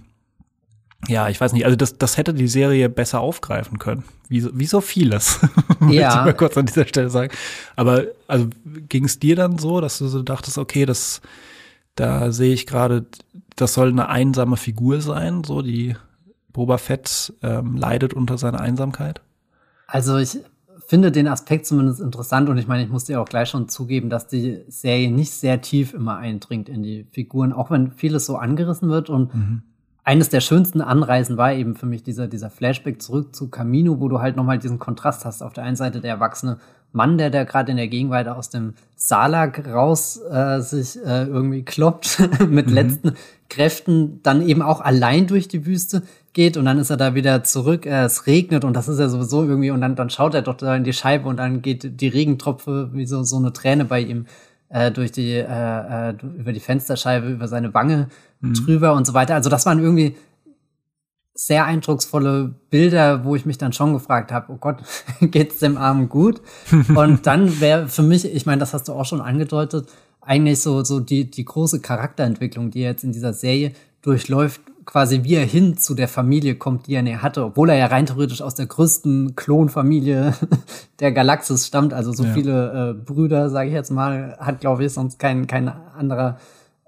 ja, ich weiß nicht, also das, das hätte die Serie besser aufgreifen können. Wie, wie so vieles, ja. ich mal kurz an dieser Stelle sagen. Aber also ging es dir dann so, dass du so dachtest, okay, das, da sehe ich gerade, das soll eine einsame Figur sein, so die Boba Fett ähm, leidet unter seiner Einsamkeit?
Also ich finde den Aspekt zumindest interessant und ich meine, ich muss dir auch gleich schon zugeben, dass die Serie nicht sehr tief immer eindringt in die Figuren, auch wenn vieles so angerissen wird und mhm eines der schönsten Anreisen war eben für mich dieser, dieser Flashback zurück zu Camino, wo du halt nochmal diesen Kontrast hast. Auf der einen Seite der erwachsene Mann, der da gerade in der Gegenwart aus dem Salak raus äh, sich äh, irgendwie kloppt mit mhm. letzten Kräften, dann eben auch allein durch die Wüste geht und dann ist er da wieder zurück. Äh, es regnet und das ist ja sowieso irgendwie und dann, dann schaut er doch da in die Scheibe und dann geht die Regentropfe wie so, so eine Träne bei ihm äh, durch die, äh, äh, über die Fensterscheibe, über seine Wange mhm. drüber und so weiter. Also das waren irgendwie sehr eindrucksvolle Bilder, wo ich mich dann schon gefragt habe, oh Gott, geht's dem Armen gut? und dann wäre für mich, ich meine, das hast du auch schon angedeutet, eigentlich so, so die, die große Charakterentwicklung, die er jetzt in dieser Serie durchläuft, quasi wie er hin zu der Familie kommt, die er näher hatte, obwohl er ja rein theoretisch aus der größten Klonfamilie der Galaxis stammt, also so ja. viele äh, Brüder, sage ich jetzt mal, hat glaube ich sonst kein kein anderer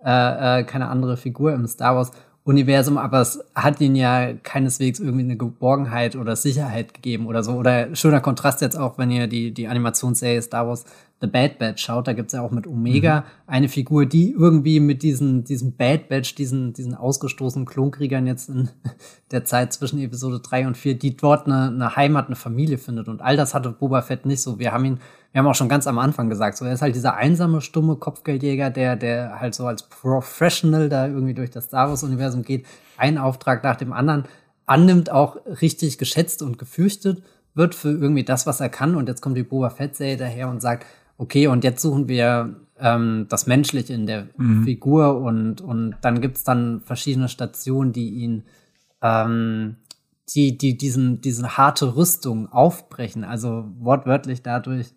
äh, äh, keine andere Figur im Star Wars Universum, aber es hat ihnen ja keineswegs irgendwie eine Geborgenheit oder Sicherheit gegeben oder so. Oder schöner Kontrast jetzt auch, wenn ihr die, die Animationsserie Star Wars The Bad Batch schaut, da gibt's ja auch mit Omega mhm. eine Figur, die irgendwie mit diesen, diesem Bad Batch, diesen, diesen ausgestoßenen Klonkriegern jetzt in der Zeit zwischen Episode 3 und 4, die dort eine, eine Heimat, eine Familie findet. Und all das hatte Boba Fett nicht so. Wir haben ihn, wir haben auch schon ganz am Anfang gesagt, so er ist halt dieser einsame, stumme Kopfgeldjäger, der, der halt so als Professional da irgendwie durch das Star Wars-Universum geht, einen Auftrag nach dem anderen annimmt, auch richtig geschätzt und gefürchtet wird für irgendwie das, was er kann. Und jetzt kommt die Boba Fett-Serie daher und sagt, okay, und jetzt suchen wir ähm, das Menschliche in der mhm. Figur und, und dann gibt's dann verschiedene Stationen, die ihn, ähm, die, die diesen, diese harte Rüstung aufbrechen. Also wortwörtlich dadurch,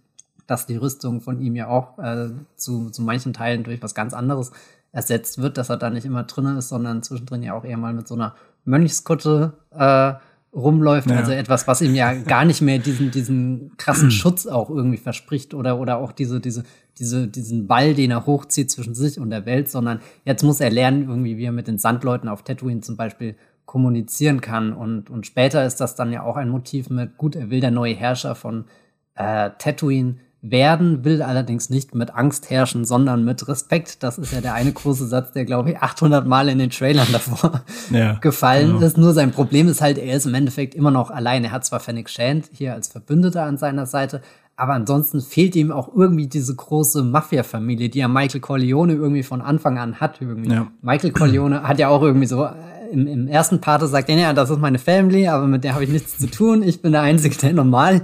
dass die Rüstung von ihm ja auch äh, zu, zu manchen Teilen durch was ganz anderes ersetzt wird, dass er da nicht immer drin ist, sondern zwischendrin ja auch eher mal mit so einer Mönchskutte äh, rumläuft, ja. also etwas, was ihm ja gar nicht mehr diesen, diesen krassen Schutz auch irgendwie verspricht oder, oder auch diese, diese, diese, diesen Ball, den er hochzieht zwischen sich und der Welt, sondern jetzt muss er lernen, irgendwie, wie er mit den Sandleuten auf Tatooine zum Beispiel kommunizieren kann. Und, und später ist das dann ja auch ein Motiv mit, gut, er will der neue Herrscher von äh, Tatooine werden, will allerdings nicht mit Angst herrschen, sondern mit Respekt. Das ist ja der eine große Satz, der, glaube ich, 800 Mal in den Trailern davor ja, gefallen genau. ist. Nur sein Problem ist halt, er ist im Endeffekt immer noch allein. Er hat zwar Fennec Shand hier als Verbündeter an seiner Seite, aber ansonsten fehlt ihm auch irgendwie diese große Mafia-Familie, die ja Michael Corleone irgendwie von Anfang an hat. Irgendwie. Ja. Michael Corleone hat ja auch irgendwie so im, im ersten Part sagt er, ja, das ist meine Family, aber mit der habe ich nichts zu tun. Ich bin der Einzige, der normal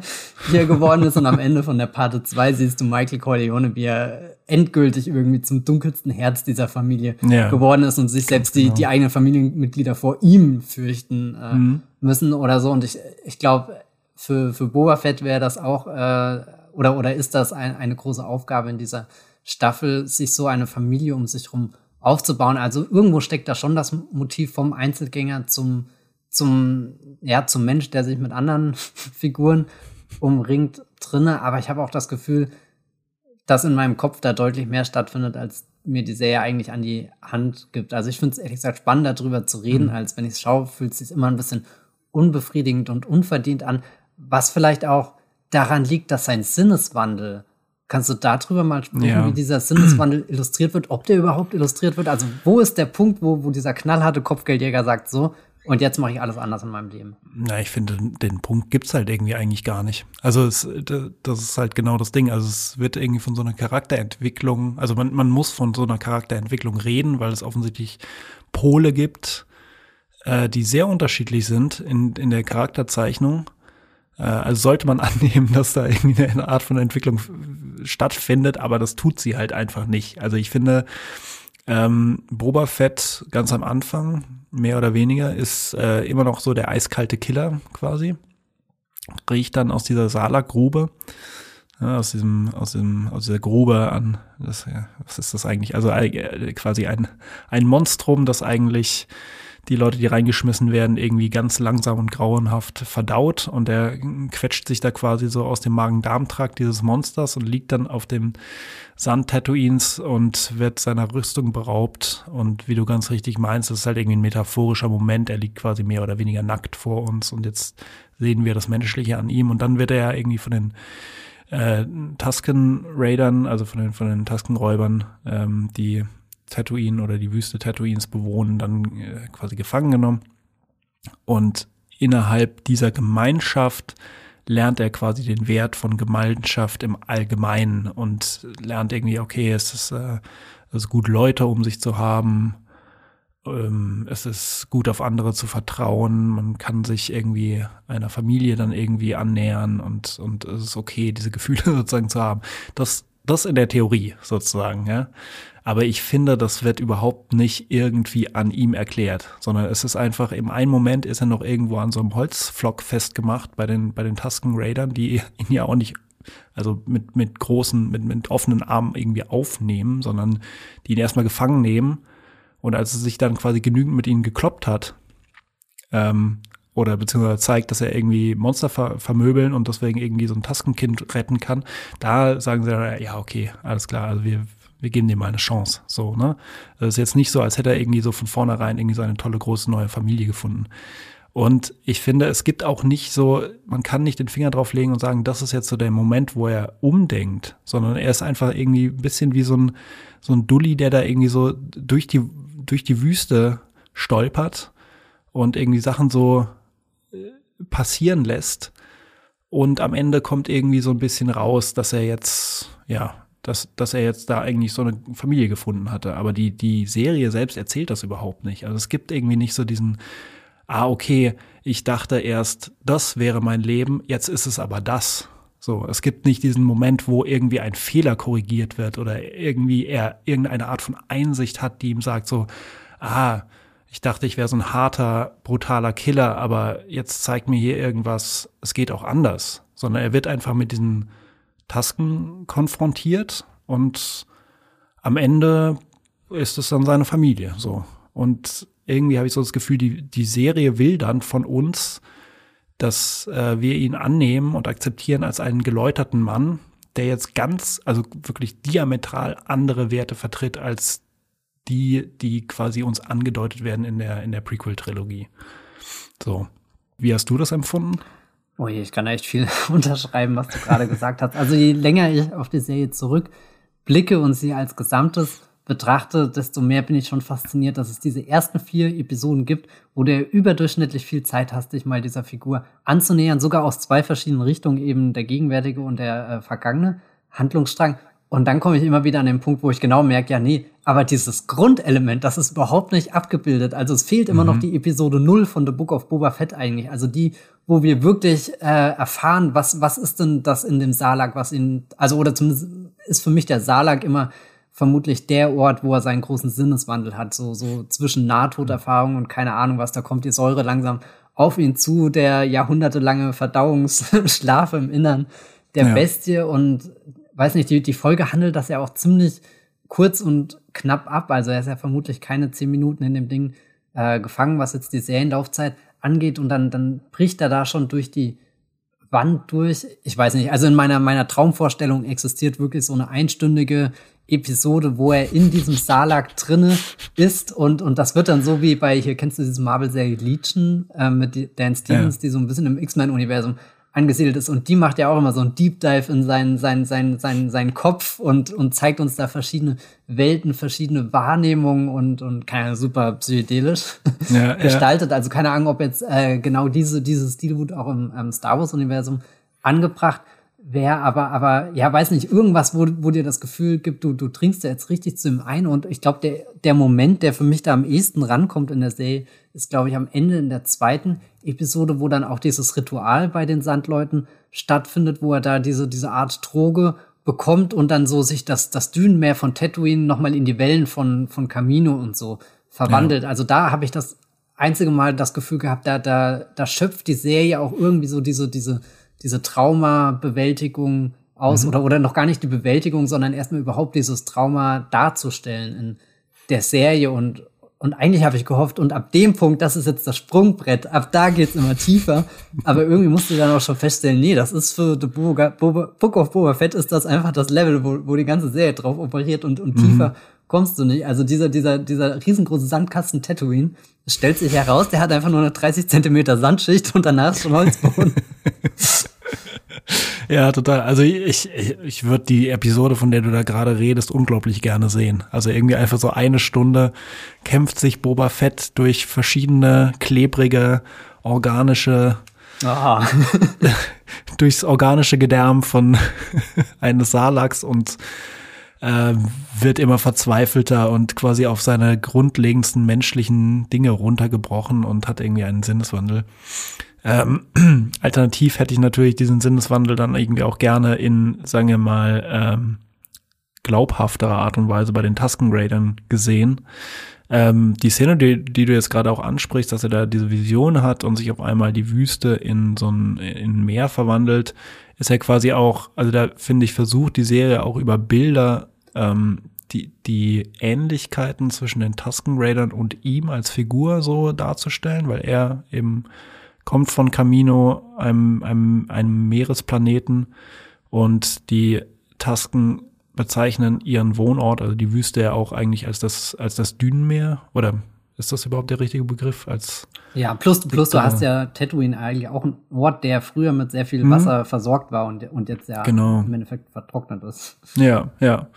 hier geworden ist. Und am Ende von der Parte 2 siehst du Michael Corleone, wie er endgültig irgendwie zum dunkelsten Herz dieser Familie ja. geworden ist und sich selbst genau. die, die eigenen Familienmitglieder vor ihm fürchten äh, mhm. müssen oder so. Und ich, ich glaube, für, für Boba Fett wäre das auch, äh, oder, oder ist das ein, eine große Aufgabe in dieser Staffel, sich so eine Familie um sich herum aufzubauen. Also irgendwo steckt da schon das Motiv vom Einzelgänger zum, zum, ja, zum Mensch, der sich mit anderen Figuren umringt, drinne. Aber ich habe auch das Gefühl, dass in meinem Kopf da deutlich mehr stattfindet, als mir die Serie eigentlich an die Hand gibt. Also ich finde es ehrlich gesagt spannend, darüber zu reden, mhm. als wenn ich es schaue, fühlt es sich immer ein bisschen unbefriedigend und unverdient an, was vielleicht auch daran liegt, dass sein Sinneswandel Kannst du darüber mal sprechen, ja. wie dieser Sinneswandel illustriert wird, ob der überhaupt illustriert wird? Also wo ist der Punkt, wo, wo dieser knallharte Kopfgeldjäger sagt, so, und jetzt mache ich alles anders in meinem Leben?
Na, ich finde, den Punkt gibt's halt irgendwie eigentlich gar nicht. Also es, das ist halt genau das Ding. Also es wird irgendwie von so einer Charakterentwicklung, also man, man muss von so einer Charakterentwicklung reden, weil es offensichtlich Pole gibt, äh, die sehr unterschiedlich sind in, in der Charakterzeichnung. Äh, also sollte man annehmen, dass da irgendwie eine Art von Entwicklung stattfindet, aber das tut sie halt einfach nicht. Also ich finde, ähm, Boba Fett ganz am Anfang, mehr oder weniger, ist äh, immer noch so der eiskalte Killer quasi. Riecht dann aus dieser Salakgrube, ja, aus diesem, aus dem, aus dieser Grube an, das, ja, was ist das eigentlich? Also äh, quasi ein, ein Monstrum, das eigentlich die Leute, die reingeschmissen werden, irgendwie ganz langsam und grauenhaft verdaut und er quetscht sich da quasi so aus dem Magen-Darm-Trakt dieses Monsters und liegt dann auf dem Sand Tatooines und wird seiner Rüstung beraubt. Und wie du ganz richtig meinst, das ist halt irgendwie ein metaphorischer Moment, er liegt quasi mehr oder weniger nackt vor uns und jetzt sehen wir das Menschliche an ihm. Und dann wird er ja irgendwie von den äh, Tusken Raidern, also von den, von den Tusken Räubern, ähm, die Tatooine oder die Wüste Tatooines bewohnen, dann äh, quasi gefangen genommen. Und innerhalb dieser Gemeinschaft lernt er quasi den Wert von Gemeinschaft im Allgemeinen und lernt irgendwie, okay, es ist, äh, es ist gut, Leute um sich zu haben. Ähm, es ist gut, auf andere zu vertrauen. Man kann sich irgendwie einer Familie dann irgendwie annähern und, und es ist okay, diese Gefühle sozusagen zu haben. Das, das in der Theorie sozusagen, ja. Aber ich finde, das wird überhaupt nicht irgendwie an ihm erklärt, sondern es ist einfach, im einen Moment ist er noch irgendwo an so einem Holzflock festgemacht bei den, bei den Tusken Raidern, die ihn ja auch nicht also mit, mit großen, mit, mit offenen Armen irgendwie aufnehmen, sondern die ihn erstmal gefangen nehmen. Und als er sich dann quasi genügend mit ihnen gekloppt hat, ähm, oder beziehungsweise zeigt, dass er irgendwie Monster ver vermöbeln und deswegen irgendwie so ein Taskenkind retten kann, da sagen sie dann, ja, okay, alles klar, also wir, wir geben dem mal eine Chance. So, ne? Das ist jetzt nicht so, als hätte er irgendwie so von vornherein irgendwie so eine tolle, große neue Familie gefunden. Und ich finde, es gibt auch nicht so, man kann nicht den Finger drauf legen und sagen, das ist jetzt so der Moment, wo er umdenkt, sondern er ist einfach irgendwie ein bisschen wie so ein, so ein Dulli, der da irgendwie so durch die, durch die Wüste stolpert und irgendwie Sachen so passieren lässt. Und am Ende kommt irgendwie so ein bisschen raus, dass er jetzt, ja, dass, dass er jetzt da eigentlich so eine Familie gefunden hatte. Aber die, die Serie selbst erzählt das überhaupt nicht. Also es gibt irgendwie nicht so diesen, ah, okay, ich dachte erst, das wäre mein Leben, jetzt ist es aber das. So, es gibt nicht diesen Moment, wo irgendwie ein Fehler korrigiert wird oder irgendwie er irgendeine Art von Einsicht hat, die ihm sagt so, ah, ich dachte, ich wäre so ein harter, brutaler Killer, aber jetzt zeigt mir hier irgendwas, es geht auch anders. Sondern er wird einfach mit diesen Tasken konfrontiert und am Ende ist es dann seine Familie, so. Und irgendwie habe ich so das Gefühl, die, die Serie will dann von uns, dass äh, wir ihn annehmen und akzeptieren als einen geläuterten Mann, der jetzt ganz, also wirklich diametral andere Werte vertritt als die, die quasi uns angedeutet werden in der, in der Prequel-Trilogie. So. Wie hast du das empfunden?
Oh je, ich kann echt viel unterschreiben, was du gerade gesagt hast. Also je länger ich auf die Serie zurückblicke und sie als Gesamtes betrachte, desto mehr bin ich schon fasziniert, dass es diese ersten vier Episoden gibt, wo du überdurchschnittlich viel Zeit hast, dich mal dieser Figur anzunähern, sogar aus zwei verschiedenen Richtungen, eben der gegenwärtige und der äh, vergangene Handlungsstrang. Und dann komme ich immer wieder an den Punkt, wo ich genau merke, ja, nee, aber dieses Grundelement, das ist überhaupt nicht abgebildet. Also es fehlt immer mhm. noch die Episode 0 von The Book of Boba Fett eigentlich. Also die, wo wir wirklich äh, erfahren, was, was ist denn das in dem Salak, was ihn, also oder zumindest ist für mich der Salak immer vermutlich der Ort, wo er seinen großen Sinneswandel hat. So, so zwischen Nahtoderfahrung und keine Ahnung was, da kommt die Säure langsam auf ihn zu, der jahrhundertelange Verdauungsschlaf im Innern der ja. Bestie und weiß nicht, die, die Folge handelt das ja auch ziemlich kurz und knapp ab. Also er ist ja vermutlich keine zehn Minuten in dem Ding äh, gefangen, was jetzt die Serienlaufzeit angeht. Und dann, dann bricht er da schon durch die Wand durch. Ich weiß nicht, also in meiner, meiner Traumvorstellung existiert wirklich so eine einstündige Episode, wo er in diesem Salak drinne ist und, und das wird dann so wie bei, hier kennst du diese Marvel-Serie Legion äh, mit Dan Stevens, ja. die so ein bisschen im X-Men-Universum angesiedelt ist. Und die macht ja auch immer so einen Deep Dive in seinen, seinen, seinen, seinen, seinen Kopf und, und zeigt uns da verschiedene Welten, verschiedene Wahrnehmungen und, und keine super psychedelisch ja, gestaltet. Ja. Also keine Ahnung, ob jetzt äh, genau diese, dieses Stilwut auch im ähm, Star Wars-Universum angebracht wäre, aber, aber ja, weiß nicht, irgendwas, wo, wo dir das Gefühl gibt, du, du trinkst ja jetzt richtig zu ihm ein. Und ich glaube, der, der Moment, der für mich da am ehesten rankommt in der Serie, ist, glaube ich, am Ende in der zweiten Episode, wo dann auch dieses Ritual bei den Sandleuten stattfindet, wo er da diese, diese Art Droge bekommt und dann so sich das, das Dünenmeer von Tatooine nochmal in die Wellen von, von Camino und so verwandelt. Ja. Also da habe ich das einzige Mal das Gefühl gehabt, da, da, da schöpft die Serie auch irgendwie so diese, diese, diese Traumabewältigung aus mhm. oder, oder noch gar nicht die Bewältigung, sondern erstmal überhaupt dieses Trauma darzustellen in der Serie und, und eigentlich habe ich gehofft, und ab dem Punkt, das ist jetzt das Sprungbrett, ab da geht's immer tiefer. Aber irgendwie musste ich dann auch schon feststellen, nee, das ist für The Boba, Boba, Book of Boba Fett ist das einfach das Level, wo, wo die ganze Serie drauf operiert und, und mhm. tiefer kommst du nicht. Also dieser, dieser, dieser riesengroße Sandkasten Tatooine, stellt sich heraus, der hat einfach nur eine 30 Zentimeter Sandschicht und danach ist schon Holzboden.
Ja, total. Also ich, ich, ich würde die Episode, von der du da gerade redest, unglaublich gerne sehen. Also irgendwie einfach so eine Stunde kämpft sich Boba Fett durch verschiedene klebrige, organische Aha. durchs organische Gedärm von eines Salaks und äh, wird immer verzweifelter und quasi auf seine grundlegendsten menschlichen Dinge runtergebrochen und hat irgendwie einen Sinneswandel. Ähm, alternativ hätte ich natürlich diesen Sinneswandel dann irgendwie auch gerne in, sagen wir mal, ähm, glaubhafterer Art und Weise bei den Tusken Raidern gesehen. Ähm, die Szene, die, die du jetzt gerade auch ansprichst, dass er da diese Vision hat und sich auf einmal die Wüste in so ein in Meer verwandelt, ist ja quasi auch, also da finde ich, versucht die Serie auch über Bilder ähm, die, die Ähnlichkeiten zwischen den Tusken Raidern und ihm als Figur so darzustellen, weil er eben kommt von Camino, einem, einem, einem Meeresplaneten und die Tusken bezeichnen ihren Wohnort, also die Wüste ja auch eigentlich als das, als das Dünenmeer oder ist das überhaupt der richtige Begriff? Als
ja, plus, plus du hast ja Tatooine eigentlich auch ein Ort, der früher mit sehr viel mhm. Wasser mhm. versorgt war und, und jetzt ja
genau.
im Endeffekt vertrocknet ist.
Ja, ja.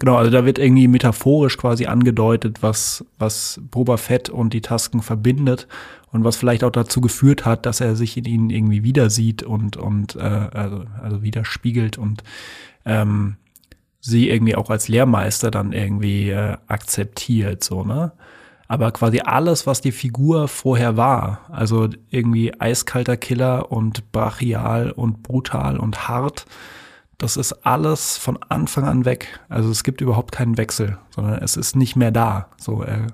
Genau, also da wird irgendwie metaphorisch quasi angedeutet, was, was Boba Fett und die Tasken verbindet und was vielleicht auch dazu geführt hat, dass er sich in ihnen irgendwie wieder sieht und, und äh, also, also widerspiegelt und ähm, sie irgendwie auch als Lehrmeister dann irgendwie äh, akzeptiert, so, ne? aber quasi alles, was die Figur vorher war, also irgendwie eiskalter Killer und brachial und brutal und hart, das ist alles von Anfang an weg. Also es gibt überhaupt keinen Wechsel, sondern es ist nicht mehr da. So, äh,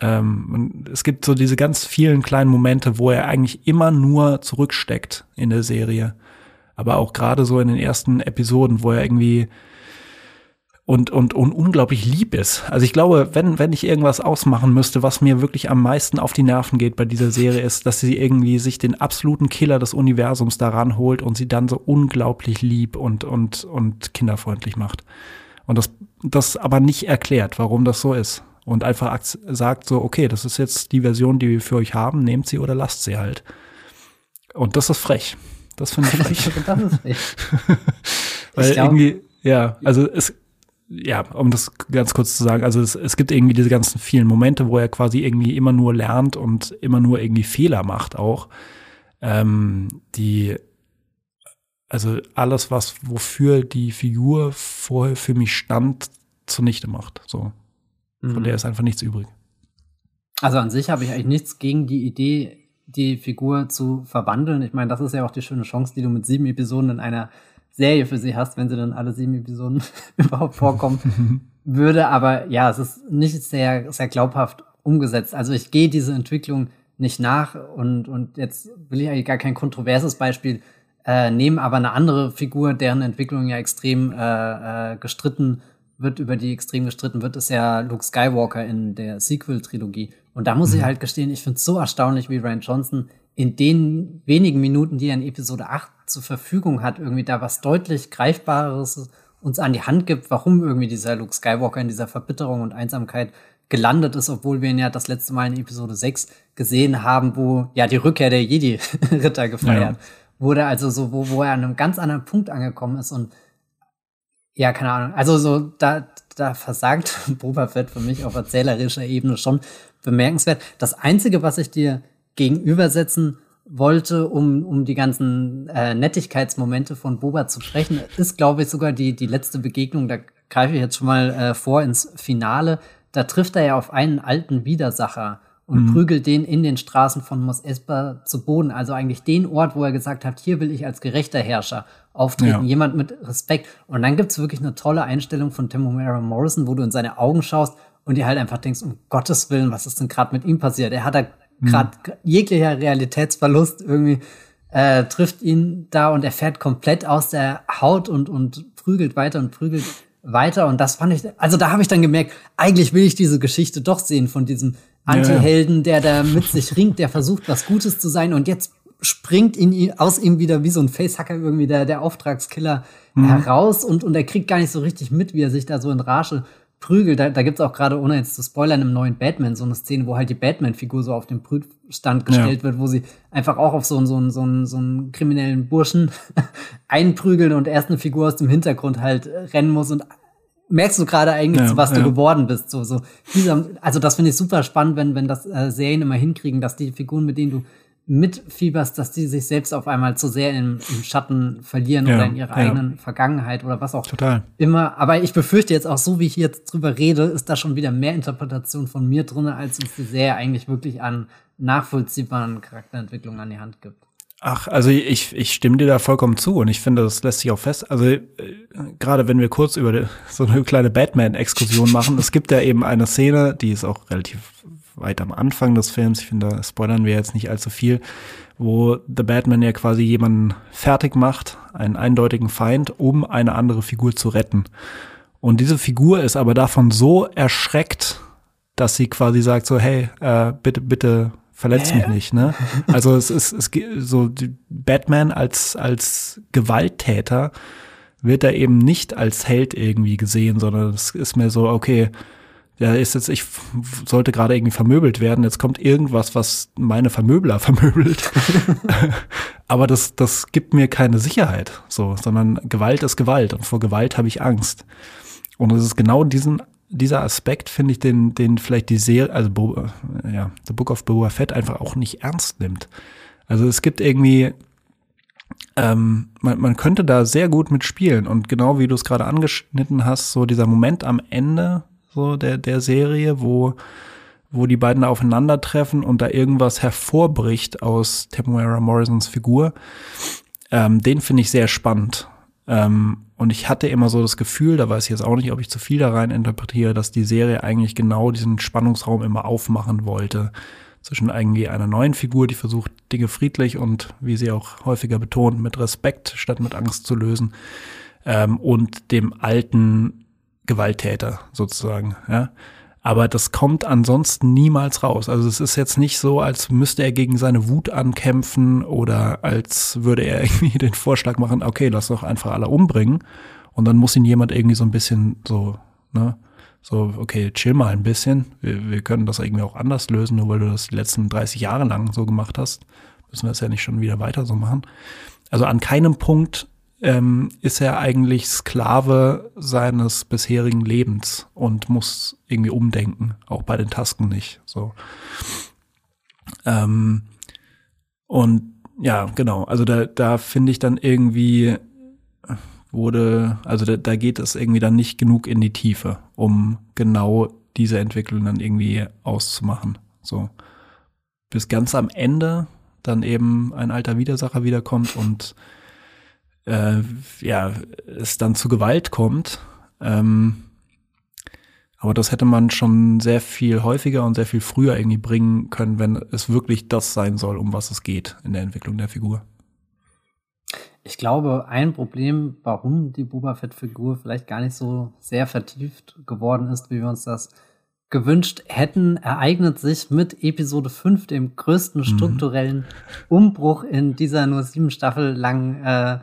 ähm, es gibt so diese ganz vielen kleinen Momente, wo er eigentlich immer nur zurücksteckt in der Serie. Aber auch gerade so in den ersten Episoden, wo er irgendwie und, und, und unglaublich lieb ist. Also ich glaube, wenn, wenn ich irgendwas ausmachen müsste, was mir wirklich am meisten auf die Nerven geht bei dieser Serie, ist, dass sie irgendwie sich den absoluten Killer des Universums daran holt und sie dann so unglaublich lieb und, und, und kinderfreundlich macht. Und das, das aber nicht erklärt, warum das so ist. Und einfach sagt so, okay, das ist jetzt die Version, die wir für euch haben, nehmt sie oder lasst sie halt. Und das ist frech. Das finde ich frech. das ist frech. Weil glaub, irgendwie, ja, also es, ja, um das ganz kurz zu sagen, also es, es gibt irgendwie diese ganzen vielen Momente, wo er quasi irgendwie immer nur lernt und immer nur irgendwie Fehler macht auch. Ähm, die, also alles, was wofür die Figur vorher für mich stand, zunichte macht. So. Von mhm. der ist einfach nichts übrig.
Also an sich habe ich eigentlich nichts gegen die Idee, die Figur zu verwandeln. Ich meine, das ist ja auch die schöne Chance, die du mit sieben Episoden in einer Serie für sie hast, wenn sie dann alle sieben Episoden überhaupt vorkommen würde. Aber ja, es ist nicht sehr, sehr glaubhaft umgesetzt. Also ich gehe diese Entwicklung nicht nach und, und jetzt will ich eigentlich gar kein kontroverses Beispiel äh, nehmen, aber eine andere Figur, deren Entwicklung ja extrem äh, äh, gestritten wird, über die extrem gestritten wird, ist ja Luke Skywalker in der Sequel-Trilogie. Und da muss mhm. ich halt gestehen, ich finde es so erstaunlich, wie Ryan Johnson in den wenigen Minuten, die er in Episode 8 zur Verfügung hat, irgendwie da was deutlich Greifbares uns an die Hand gibt, warum irgendwie dieser Luke Skywalker in dieser Verbitterung und Einsamkeit gelandet ist, obwohl wir ihn ja das letzte Mal in Episode 6 gesehen haben, wo ja die Rückkehr der Jedi-Ritter gefeiert ja. wurde, also so, wo, wo er an einem ganz anderen Punkt angekommen ist und ja, keine Ahnung. Also so, da, da versagt Boba Fett für mich auf erzählerischer Ebene schon bemerkenswert. Das Einzige, was ich dir gegenübersetzen wollte, um, um die ganzen äh, Nettigkeitsmomente von Boba zu sprechen, ist, glaube ich, sogar die, die letzte Begegnung, da greife ich jetzt schon mal äh, vor ins Finale. Da trifft er ja auf einen alten Widersacher und mhm. prügelt den in den Straßen von Mos Espa zu Boden. Also eigentlich den Ort, wo er gesagt hat, hier will ich als gerechter Herrscher auftreten, ja. jemand mit Respekt. Und dann gibt's wirklich eine tolle Einstellung von Tim O'Mara Morrison, wo du in seine Augen schaust und dir halt einfach denkst, um Gottes Willen, was ist denn gerade mit ihm passiert? Er hat da gerade mhm. jeglicher Realitätsverlust irgendwie äh, trifft ihn da und er fährt komplett aus der Haut und, und prügelt weiter und prügelt weiter. Und das fand ich, also da habe ich dann gemerkt, eigentlich will ich diese Geschichte doch sehen von diesem Anti-Helden, der da mit sich ringt, der versucht, was Gutes zu sein und jetzt springt in, aus ihm wieder wie so ein Facehacker irgendwie der, der Auftragskiller mhm. heraus und, und er kriegt gar nicht so richtig mit, wie er sich da so in Rage prügelt. Da, da gibt es auch gerade, ohne jetzt zu spoilern, im neuen Batman so eine Szene, wo halt die Batman-Figur so auf den Prüfstand gestellt ja. wird, wo sie einfach auch auf so einen, so einen, so einen, so einen kriminellen Burschen einprügeln und erst eine Figur aus dem Hintergrund halt rennen muss und merkst du gerade eigentlich, ja, was ja. du geworden bist. So, so dieser, also das finde ich super spannend, wenn, wenn das äh, Serien immer hinkriegen, dass die Figuren, mit denen du mitfieberst, dass die sich selbst auf einmal zu sehr im, im Schatten verlieren ja, oder in ihrer ja. eigenen Vergangenheit oder was auch
Total.
immer. Aber ich befürchte jetzt auch so, wie ich jetzt drüber rede, ist da schon wieder mehr Interpretation von mir drin, als uns die Serie eigentlich wirklich an nachvollziehbaren Charakterentwicklungen an die Hand gibt.
Ach, also ich, ich stimme dir da vollkommen zu und ich finde, das lässt sich auch fest. Also äh, gerade wenn wir kurz über so eine kleine Batman-Exkursion machen, es gibt ja eben eine Szene, die ist auch relativ weit am Anfang des Films, ich finde, da spoilern wir jetzt nicht allzu viel, wo The Batman ja quasi jemanden fertig macht, einen eindeutigen Feind, um eine andere Figur zu retten. Und diese Figur ist aber davon so erschreckt, dass sie quasi sagt so, hey, äh, bitte, bitte verletzt mich nicht, ne? Also es ist, es so Batman als als Gewalttäter wird er eben nicht als Held irgendwie gesehen, sondern es ist mir so, okay, ja, ist jetzt, ich sollte gerade irgendwie vermöbelt werden, jetzt kommt irgendwas, was meine Vermöbler vermöbelt. Aber das, das gibt mir keine Sicherheit, so, sondern Gewalt ist Gewalt und vor Gewalt habe ich Angst. Und es ist genau diesen, dieser Aspekt, finde ich, den, den vielleicht die Serie, also Bo, ja, The Book of Boba Fett einfach auch nicht ernst nimmt. Also es gibt irgendwie, ähm, man, man könnte da sehr gut mitspielen und genau wie du es gerade angeschnitten hast, so dieser Moment am Ende so der, der Serie, wo, wo die beiden aufeinandertreffen und da irgendwas hervorbricht aus Temuera Morrisons Figur, ähm, den finde ich sehr spannend. Ähm, und ich hatte immer so das Gefühl, da weiß ich jetzt auch nicht, ob ich zu viel da rein interpretiere, dass die Serie eigentlich genau diesen Spannungsraum immer aufmachen wollte. Zwischen irgendwie einer neuen Figur, die versucht, Dinge friedlich und, wie sie auch häufiger betont, mit Respekt statt mit Angst zu lösen. Ähm, und dem alten Gewalttäter sozusagen, ja. Aber das kommt ansonsten niemals raus. Also es ist jetzt nicht so, als müsste er gegen seine Wut ankämpfen oder als würde er irgendwie den Vorschlag machen, okay, lass doch einfach alle umbringen. Und dann muss ihn jemand irgendwie so ein bisschen so, ne, so, okay, chill mal ein bisschen. Wir, wir können das irgendwie auch anders lösen, nur weil du das die letzten 30 Jahre lang so gemacht hast. Müssen wir das ja nicht schon wieder weiter so machen. Also an keinem Punkt ähm, ist er eigentlich Sklave seines bisherigen Lebens und muss irgendwie umdenken, auch bei den Tasken nicht. So. Ähm, und ja, genau. Also da, da finde ich dann irgendwie wurde, also da, da geht es irgendwie dann nicht genug in die Tiefe, um genau diese Entwicklung dann irgendwie auszumachen. So. Bis ganz am Ende dann eben ein alter Widersacher wiederkommt und äh, ja, es dann zu Gewalt kommt. Ähm, aber das hätte man schon sehr viel häufiger und sehr viel früher irgendwie bringen können, wenn es wirklich das sein soll, um was es geht in der Entwicklung der Figur.
Ich glaube, ein Problem, warum die Boba Fett-Figur vielleicht gar nicht so sehr vertieft geworden ist, wie wir uns das gewünscht hätten, ereignet sich mit Episode 5, dem größten mhm. strukturellen Umbruch in dieser nur sieben Staffel langen äh,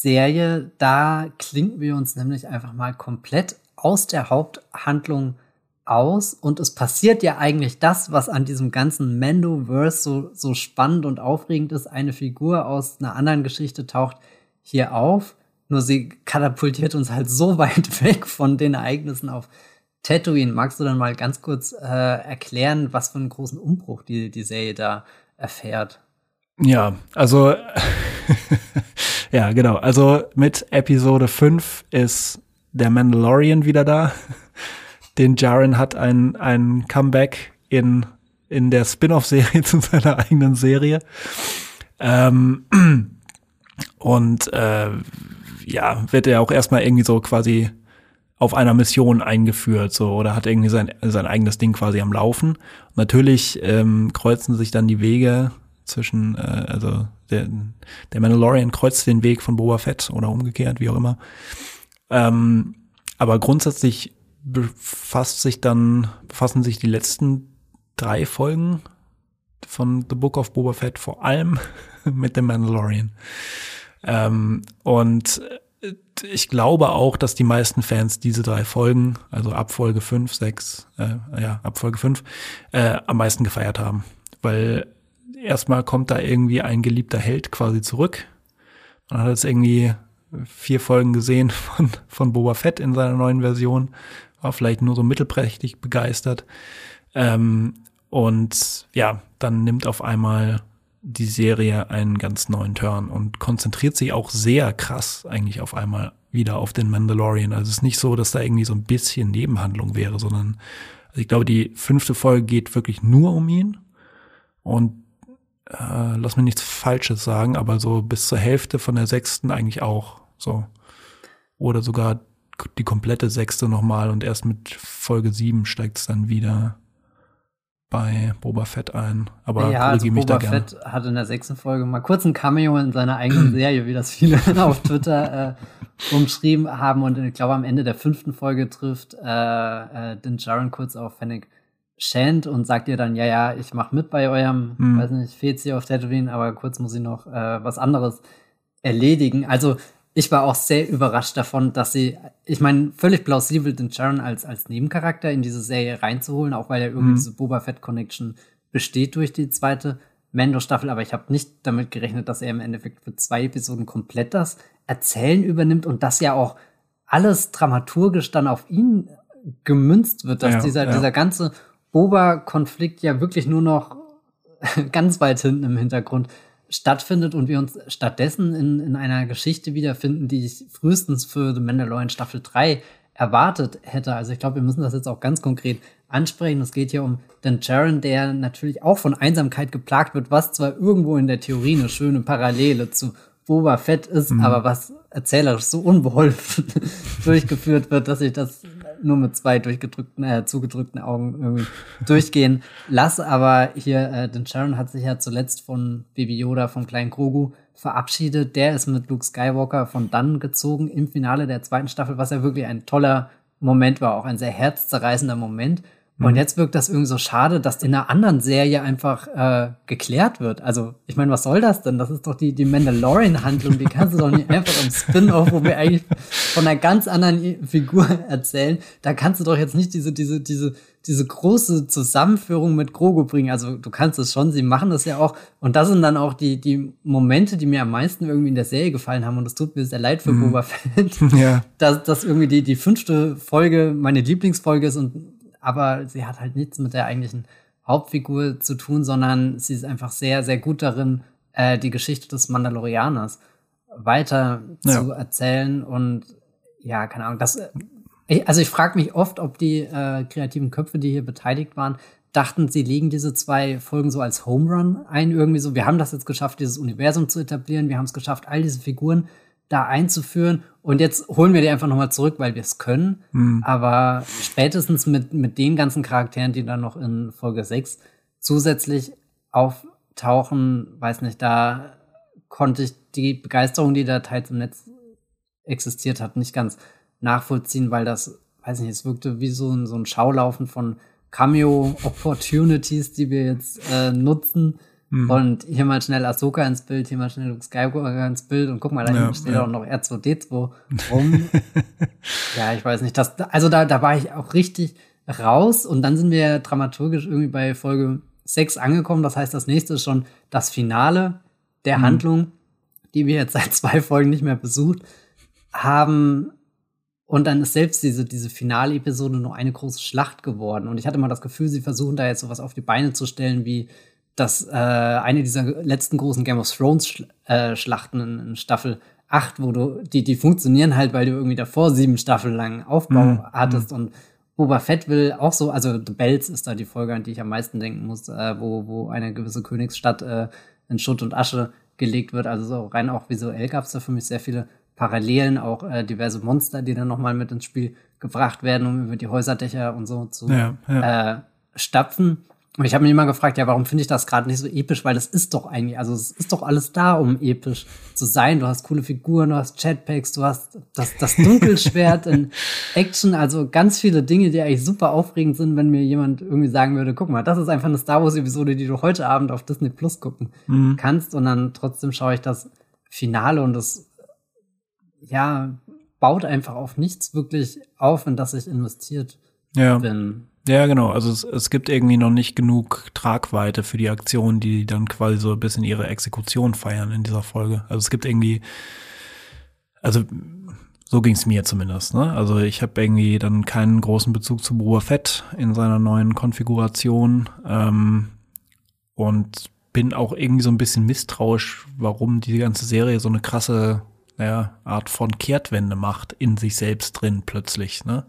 Serie, da klinken wir uns nämlich einfach mal komplett aus der Haupthandlung aus und es passiert ja eigentlich das, was an diesem ganzen Mando-Verse so, so spannend und aufregend ist. Eine Figur aus einer anderen Geschichte taucht hier auf, nur sie katapultiert uns halt so weit weg von den Ereignissen auf Tatooine. Magst du dann mal ganz kurz äh, erklären, was für einen großen Umbruch die, die Serie da erfährt?
Ja, also Ja, genau. Also mit Episode 5 ist der Mandalorian wieder da. Den Jaren hat ein, ein Comeback in, in der Spin-off-Serie zu seiner eigenen Serie. Ähm, und äh, ja, wird er auch erstmal irgendwie so quasi auf einer Mission eingeführt, so oder hat irgendwie sein, sein eigenes Ding quasi am Laufen. natürlich ähm, kreuzen sich dann die Wege zwischen, äh, also der, der Mandalorian kreuzt den Weg von Boba Fett oder umgekehrt, wie auch immer. Ähm, aber grundsätzlich befasst sich dann, befassen sich die letzten drei Folgen von The Book of Boba Fett vor allem mit dem Mandalorian. Ähm, und äh, ich glaube auch, dass die meisten Fans diese drei Folgen, also ab Folge 5, 6, äh, ja, ab Folge 5, äh, am meisten gefeiert haben. Weil erstmal kommt da irgendwie ein geliebter Held quasi zurück. Man hat jetzt irgendwie vier Folgen gesehen von, von Boba Fett in seiner neuen Version, war vielleicht nur so mittelprächtig begeistert. Ähm, und ja, dann nimmt auf einmal die Serie einen ganz neuen Turn und konzentriert sich auch sehr krass eigentlich auf einmal wieder auf den Mandalorian. Also es ist nicht so, dass da irgendwie so ein bisschen Nebenhandlung wäre, sondern also ich glaube, die fünfte Folge geht wirklich nur um ihn. Und äh, lass mir nichts Falsches sagen, aber so bis zur Hälfte von der sechsten eigentlich auch so. Oder sogar die komplette sechste nochmal und erst mit Folge sieben steigt es dann wieder bei Boba Fett ein. Aber
ja, also Boba Fett hat in der sechsten Folge mal kurz ein Cameo in seiner eigenen Serie, wie das viele auf Twitter äh, umschrieben haben. Und ich glaube, am Ende der fünften Folge trifft äh, äh, Din Jaren kurz auf Fennec Shand und sagt ihr dann, ja, ja, ich mach mit bei eurem, hm. weiß nicht, Fezi auf Tatooine, aber kurz muss ich noch äh, was anderes erledigen. Also ich war auch sehr überrascht davon, dass sie, ich meine, völlig plausibel den Sharon als, als Nebencharakter in diese Serie reinzuholen, auch weil ja irgendwie mhm. diese Boba Fett Connection besteht durch die zweite Mando-Staffel, aber ich habe nicht damit gerechnet, dass er im Endeffekt für zwei Episoden komplett das Erzählen übernimmt und das ja auch alles dramaturgisch dann auf ihn gemünzt wird, dass ja, dieser, ja. dieser ganze Boba-Konflikt ja wirklich nur noch ganz weit hinten im Hintergrund stattfindet und wir uns stattdessen in, in einer Geschichte wiederfinden, die ich frühestens für The Mandalorian Staffel 3 erwartet hätte. Also ich glaube, wir müssen das jetzt auch ganz konkret ansprechen. Es geht hier um den Jaren, der natürlich auch von Einsamkeit geplagt wird, was zwar irgendwo in der Theorie eine schöne Parallele zu Boba Fett ist, mhm. aber was erzählerisch so unbeholfen durchgeführt wird, dass ich das nur mit zwei durchgedrückten, äh, zugedrückten Augen irgendwie durchgehen lasse. Aber hier, äh, den Sharon hat sich ja zuletzt von Baby Yoda, vom kleinen Grogu, verabschiedet. Der ist mit Luke Skywalker von dann gezogen im Finale der zweiten Staffel, was ja wirklich ein toller Moment war, auch ein sehr herzzerreißender Moment. Und mhm. jetzt wirkt das irgendwie so schade, dass in einer anderen Serie einfach äh, geklärt wird. Also, ich meine, was soll das denn? Das ist doch die, die Mandalorian-Handlung. Die kannst du doch nicht einfach im Spin-off, wo wir eigentlich von einer ganz anderen Figur erzählen. Da kannst du doch jetzt nicht diese, diese, diese, diese große Zusammenführung mit Grogu bringen. Also, du kannst es schon, sie machen das ja auch. Und das sind dann auch die, die Momente, die mir am meisten irgendwie in der Serie gefallen haben. Und es tut mir sehr leid für mhm. Boba Fett, ja. dass, dass irgendwie die, die fünfte Folge meine Lieblingsfolge ist und aber sie hat halt nichts mit der eigentlichen Hauptfigur zu tun, sondern sie ist einfach sehr, sehr gut darin, äh, die Geschichte des Mandalorianers weiter ja. zu erzählen. Und ja, keine Ahnung, das äh, also ich frage mich oft, ob die äh, kreativen Köpfe, die hier beteiligt waren, dachten, sie legen diese zwei Folgen so als Home Run ein, irgendwie so, wir haben das jetzt geschafft, dieses Universum zu etablieren, wir haben es geschafft, all diese Figuren da einzuführen. Und jetzt holen wir die einfach nochmal zurück, weil wir es können. Mhm. Aber spätestens mit, mit den ganzen Charakteren, die dann noch in Folge 6 zusätzlich auftauchen, weiß nicht, da konnte ich die Begeisterung, die da teils im Netz existiert hat, nicht ganz nachvollziehen, weil das, weiß nicht, es wirkte wie so ein, so ein Schaulaufen von Cameo-Opportunities, die wir jetzt äh, nutzen Mhm. Und hier mal schnell Ahsoka ins Bild, hier mal schnell Luke Skywalker ins Bild und guck mal, da ja, steht ja. auch noch R2D2 rum. ja, ich weiß nicht. Das, also da, da war ich auch richtig raus und dann sind wir dramaturgisch irgendwie bei Folge 6 angekommen. Das heißt, das nächste ist schon das Finale der mhm. Handlung, die wir jetzt seit zwei Folgen nicht mehr besucht haben. Und dann ist selbst diese, diese Finale-Episode nur eine große Schlacht geworden. Und ich hatte mal das Gefühl, sie versuchen da jetzt sowas auf die Beine zu stellen wie dass äh, eine dieser letzten großen Game of Thrones äh, Schlachten in, in, Staffel 8, wo du, die, die funktionieren halt, weil du irgendwie davor sieben Staffeln lang Aufbau mhm. hattest und Boba Fett will auch so, also The Bells ist da die Folge, an die ich am meisten denken muss, äh, wo, wo eine gewisse Königsstadt äh, in Schutt und Asche gelegt wird. Also so rein auch visuell gab es da für mich sehr viele Parallelen, auch äh, diverse Monster, die dann nochmal mit ins Spiel gebracht werden, um über die Häuserdächer und so zu ja, ja. Äh, stapfen. Und ich habe mich immer gefragt, ja, warum finde ich das gerade nicht so episch? Weil das ist doch eigentlich, also es ist doch alles da, um episch zu sein. Du hast coole Figuren, du hast Chatpacks, du hast das, das Dunkelschwert in Action, also ganz viele Dinge, die eigentlich super aufregend sind, wenn mir jemand irgendwie sagen würde, guck mal, das ist einfach eine Star Wars-Episode, die du heute Abend auf Disney Plus gucken mhm. kannst. Und dann trotzdem schaue ich das Finale und das, ja, baut einfach auf nichts wirklich auf, in das ich investiert ja. bin.
Ja, genau. Also es, es gibt irgendwie noch nicht genug Tragweite für die Aktionen, die dann quasi so ein bisschen ihre Exekution feiern in dieser Folge. Also es gibt irgendwie, also so ging es mir zumindest. Ne? Also ich habe irgendwie dann keinen großen Bezug zu Boba Fett in seiner neuen Konfiguration ähm, und bin auch irgendwie so ein bisschen misstrauisch, warum die ganze Serie so eine krasse naja, Art von Kehrtwende macht in sich selbst drin plötzlich. Ne?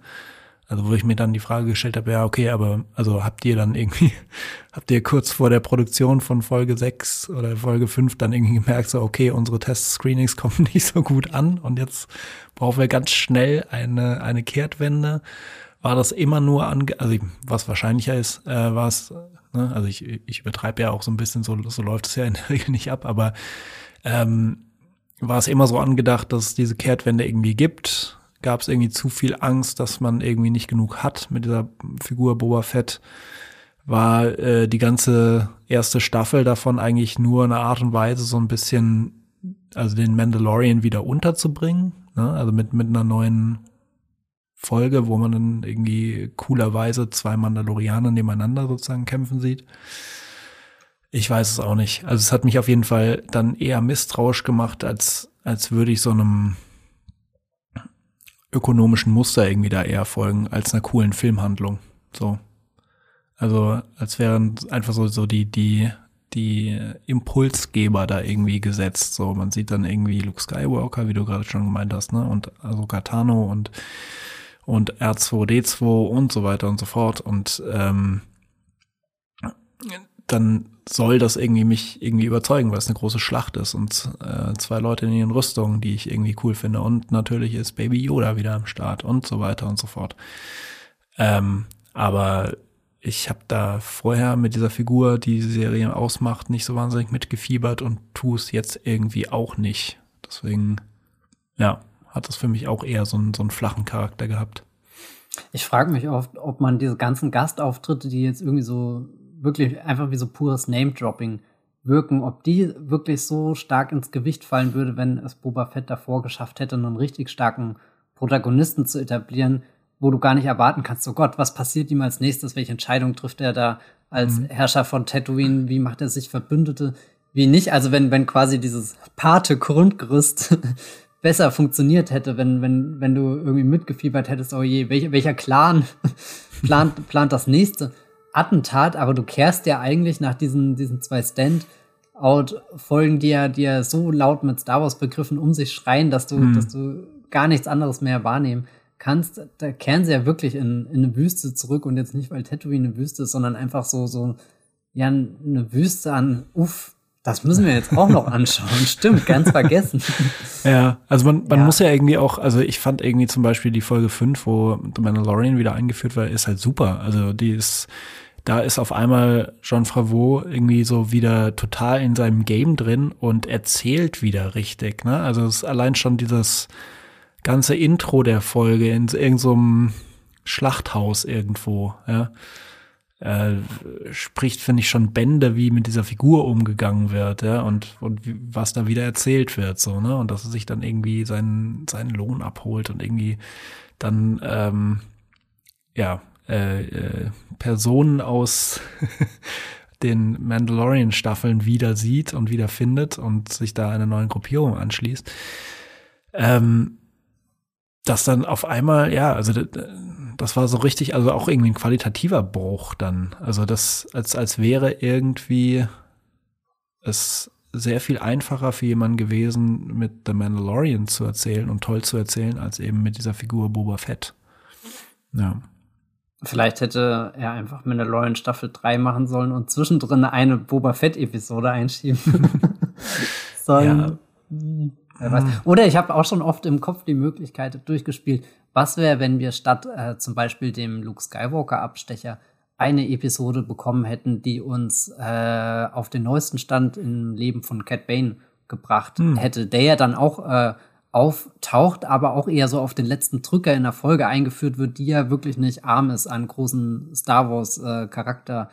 Also wo ich mir dann die Frage gestellt habe, ja, okay, aber also habt ihr dann irgendwie, habt ihr kurz vor der Produktion von Folge 6 oder Folge 5 dann irgendwie gemerkt, so, okay, unsere Test-Screenings kommen nicht so gut an und jetzt brauchen wir ganz schnell eine, eine Kehrtwende. War das immer nur an, also was wahrscheinlicher ist, äh, war es Ne? Also ich, ich übertreibe ja auch so ein bisschen, so, so läuft es ja in der Regel nicht ab, aber ähm, war es immer so angedacht, dass es diese Kehrtwende irgendwie gibt. Gab es irgendwie zu viel Angst, dass man irgendwie nicht genug hat mit dieser Figur Boba Fett? War äh, die ganze erste Staffel davon eigentlich nur eine Art und Weise, so ein bisschen, also den Mandalorian wieder unterzubringen? Ne? Also mit, mit einer neuen Folge, wo man dann irgendwie coolerweise zwei Mandalorianer nebeneinander sozusagen kämpfen sieht. Ich weiß es auch nicht. Also es hat mich auf jeden Fall dann eher misstrauisch gemacht, als, als würde ich so einem ökonomischen Muster irgendwie da eher folgen, als einer coolen Filmhandlung. So. Also, als wären einfach so, so die, die, die Impulsgeber da irgendwie gesetzt. So, man sieht dann irgendwie Luke Skywalker, wie du gerade schon gemeint hast, ne? Und also Katano und und R2D2 und so weiter und so fort. Und ähm, dann soll das irgendwie mich irgendwie überzeugen, weil es eine große Schlacht ist und äh, zwei Leute in ihren Rüstungen, die ich irgendwie cool finde. Und natürlich ist Baby Yoda wieder am Start und so weiter und so fort. Ähm, aber ich habe da vorher mit dieser Figur, die die Serie ausmacht, nicht so wahnsinnig mitgefiebert und tue es jetzt irgendwie auch nicht. Deswegen, ja, hat das für mich auch eher so einen, so einen flachen Charakter gehabt.
Ich frage mich oft, ob man diese ganzen Gastauftritte, die jetzt irgendwie so wirklich einfach wie so pures Name-Dropping wirken, ob die wirklich so stark ins Gewicht fallen würde, wenn es Boba Fett davor geschafft hätte, einen richtig starken Protagonisten zu etablieren, wo du gar nicht erwarten kannst, oh Gott, was passiert ihm als nächstes, welche Entscheidung trifft er da als mhm. Herrscher von Tatooine, wie macht er sich Verbündete, wie nicht, also wenn, wenn quasi dieses Pate-Grundgerüst besser funktioniert hätte, wenn, wenn, wenn du irgendwie mitgefiebert hättest, oh je, welcher, welcher Clan plant, plant das nächste Attentat, aber du kehrst ja eigentlich nach diesen, diesen zwei Stand-out-Folgen, die ja, die ja so laut mit Star Wars-Begriffen um sich schreien, dass du, hm. dass du gar nichts anderes mehr wahrnehmen kannst. Da kehren sie ja wirklich in, in eine Wüste zurück und jetzt nicht, weil Tatooine eine Wüste ist, sondern einfach so, so, ja, eine Wüste an, uff, das müssen wir jetzt auch noch anschauen. Stimmt, ganz vergessen.
Ja, also man, man ja. muss ja irgendwie auch, also ich fand irgendwie zum Beispiel die Folge 5, wo The Mandalorian wieder eingeführt war, ist halt super. Also die ist, da ist auf einmal John Favreau irgendwie so wieder total in seinem Game drin und erzählt wieder richtig. Ne? Also es ist allein schon dieses ganze Intro der Folge in irgendeinem so Schlachthaus irgendwo, ja äh, spricht, finde ich, schon Bände, wie mit dieser Figur umgegangen wird, ja, und, und was da wieder erzählt wird, so, ne, und dass er sich dann irgendwie seinen, seinen Lohn abholt und irgendwie dann, ähm, ja, äh, äh, Personen aus den Mandalorian-Staffeln wieder sieht und wieder findet und sich da einer neuen Gruppierung anschließt. Ähm, dass dann auf einmal, ja, also das war so richtig, also auch irgendwie ein qualitativer Bruch dann. Also das, als, als wäre irgendwie es sehr viel einfacher für jemanden gewesen, mit The Mandalorian zu erzählen und toll zu erzählen, als eben mit dieser Figur Boba Fett. Ja.
Vielleicht hätte er einfach Mandalorian Staffel 3 machen sollen und zwischendrin eine Boba Fett-Episode einschieben sollen. Ja. Oder ich habe auch schon oft im Kopf die Möglichkeit durchgespielt, was wäre, wenn wir statt äh, zum Beispiel dem Luke Skywalker-Abstecher eine Episode bekommen hätten, die uns äh, auf den neuesten Stand im Leben von Cat Bane gebracht hm. hätte, der ja dann auch äh, auftaucht, aber auch eher so auf den letzten Drücker in der Folge eingeführt wird, die ja wirklich nicht arm ist an großen Star Wars äh, Charakter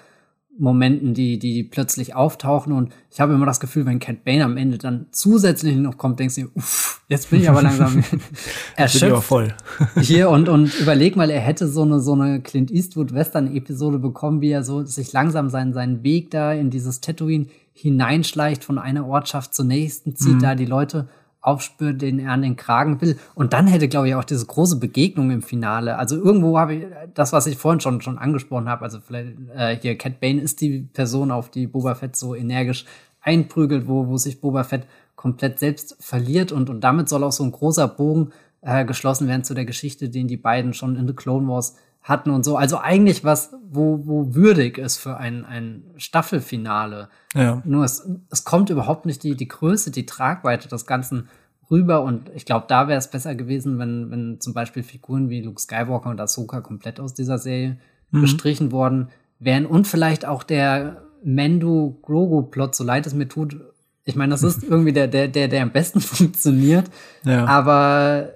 Momenten, die, die plötzlich auftauchen. Und ich habe immer das Gefühl, wenn Cat Bane am Ende dann zusätzlich noch kommt, denkst du, uff, jetzt bin ich aber langsam erschöpft. voll. hier und, und überleg mal, er hätte so eine, so eine Clint Eastwood Western Episode bekommen, wie er so sich langsam seinen, seinen Weg da in dieses Tatooine hineinschleicht von einer Ortschaft zur nächsten, zieht mhm. da die Leute aufspürt, den er an den Kragen will. Und dann hätte, glaube ich, auch diese große Begegnung im Finale. Also irgendwo habe ich das, was ich vorhin schon, schon angesprochen habe. Also vielleicht äh, hier Cat Bane ist die Person, auf die Boba Fett so energisch einprügelt, wo, wo sich Boba Fett komplett selbst verliert. Und, und damit soll auch so ein großer Bogen äh, geschlossen werden zu der Geschichte, den die beiden schon in The Clone Wars hatten und so. Also eigentlich was, wo, wo würdig ist für ein, ein Staffelfinale. Ja. Nur es, es kommt überhaupt nicht die, die Größe, die Tragweite des Ganzen rüber. Und ich glaube, da wäre es besser gewesen, wenn, wenn zum Beispiel Figuren wie Luke Skywalker und Ahsoka komplett aus dieser Serie mhm. gestrichen worden wären und vielleicht auch der Mendo-Grogu-Plot, so leid es mir tut. Ich meine, das ist irgendwie der, der, der, der am besten funktioniert. Ja. Aber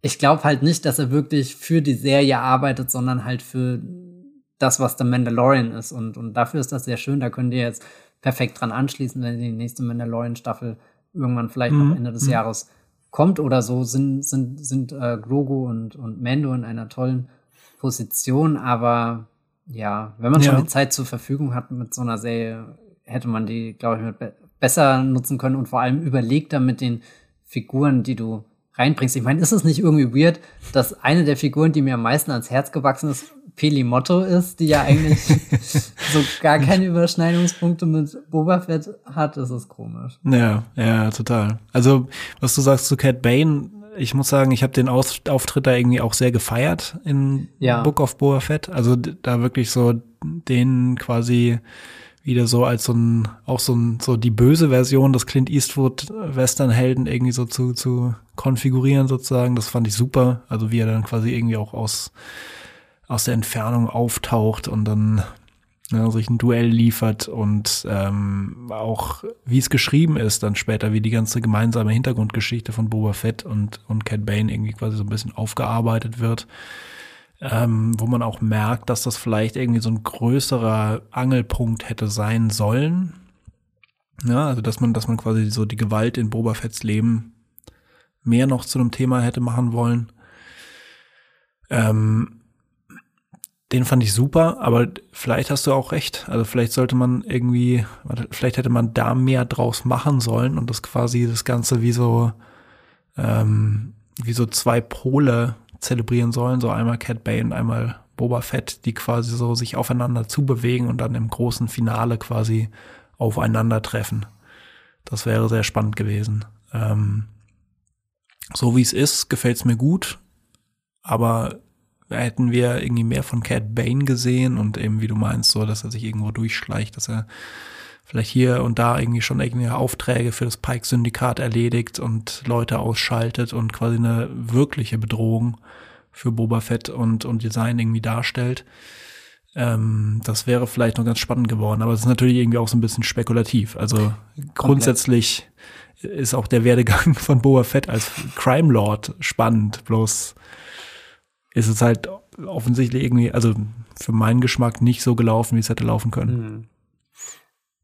ich glaube halt nicht, dass er wirklich für die Serie arbeitet, sondern halt für das, was der Mandalorian ist. Und, und dafür ist das sehr schön. Da könnt ihr jetzt perfekt dran anschließen, wenn die nächste Mandalorian-Staffel irgendwann vielleicht mhm. noch Ende des mhm. Jahres kommt oder so, sind, sind, sind äh, Grogu und, und Mando in einer tollen Position. Aber ja, wenn man ja. schon die Zeit zur Verfügung hat mit so einer Serie, hätte man die, glaube ich, be besser nutzen können und vor allem überlegter mit den Figuren, die du reinbringst. Ich meine, ist es nicht irgendwie weird, dass eine der Figuren, die mir am meisten ans Herz gewachsen ist, Peli Motto ist, die ja eigentlich so gar keine Überschneidungspunkte mit Boba Fett hat, ist es komisch.
Ja, ja, total. Also, was du sagst zu Cat Bane, ich muss sagen, ich habe den Aus Auftritt da irgendwie auch sehr gefeiert in ja. Book of Boba Fett. Also da wirklich so den quasi wieder so als so ein, auch so ein, so die böse Version des Clint Eastwood Western-Helden irgendwie so zu, zu konfigurieren sozusagen. Das fand ich super. Also wie er dann quasi irgendwie auch aus aus der Entfernung auftaucht und dann ja, sich ein Duell liefert und ähm, auch wie es geschrieben ist, dann später, wie die ganze gemeinsame Hintergrundgeschichte von Boba Fett und, und Cat Bane irgendwie quasi so ein bisschen aufgearbeitet wird. Ähm, wo man auch merkt, dass das vielleicht irgendwie so ein größerer Angelpunkt hätte sein sollen. Ja, also dass man, dass man quasi so die Gewalt in Boba Fetts Leben mehr noch zu einem Thema hätte machen wollen. Ähm, den fand ich super, aber vielleicht hast du auch recht. Also vielleicht sollte man irgendwie, vielleicht hätte man da mehr draus machen sollen und das quasi das Ganze wie so, ähm, wie so zwei Pole zelebrieren sollen. So einmal Cat Bay und einmal Boba Fett, die quasi so sich aufeinander zubewegen und dann im großen Finale quasi aufeinandertreffen. Das wäre sehr spannend gewesen. Ähm, so wie es ist, gefällt es mir gut, aber hätten wir irgendwie mehr von Cat Bane gesehen und eben, wie du meinst, so, dass er sich irgendwo durchschleicht, dass er vielleicht hier und da irgendwie schon irgendwie Aufträge für das Pike-Syndikat erledigt und Leute ausschaltet und quasi eine wirkliche Bedrohung für Boba Fett und, und Design irgendwie darstellt. Ähm, das wäre vielleicht noch ganz spannend geworden, aber es ist natürlich irgendwie auch so ein bisschen spekulativ. Also Komplett. grundsätzlich ist auch der Werdegang von Boba Fett als Crime Lord spannend, bloß ist es halt offensichtlich irgendwie, also für meinen Geschmack nicht so gelaufen, wie es hätte laufen können. Hm.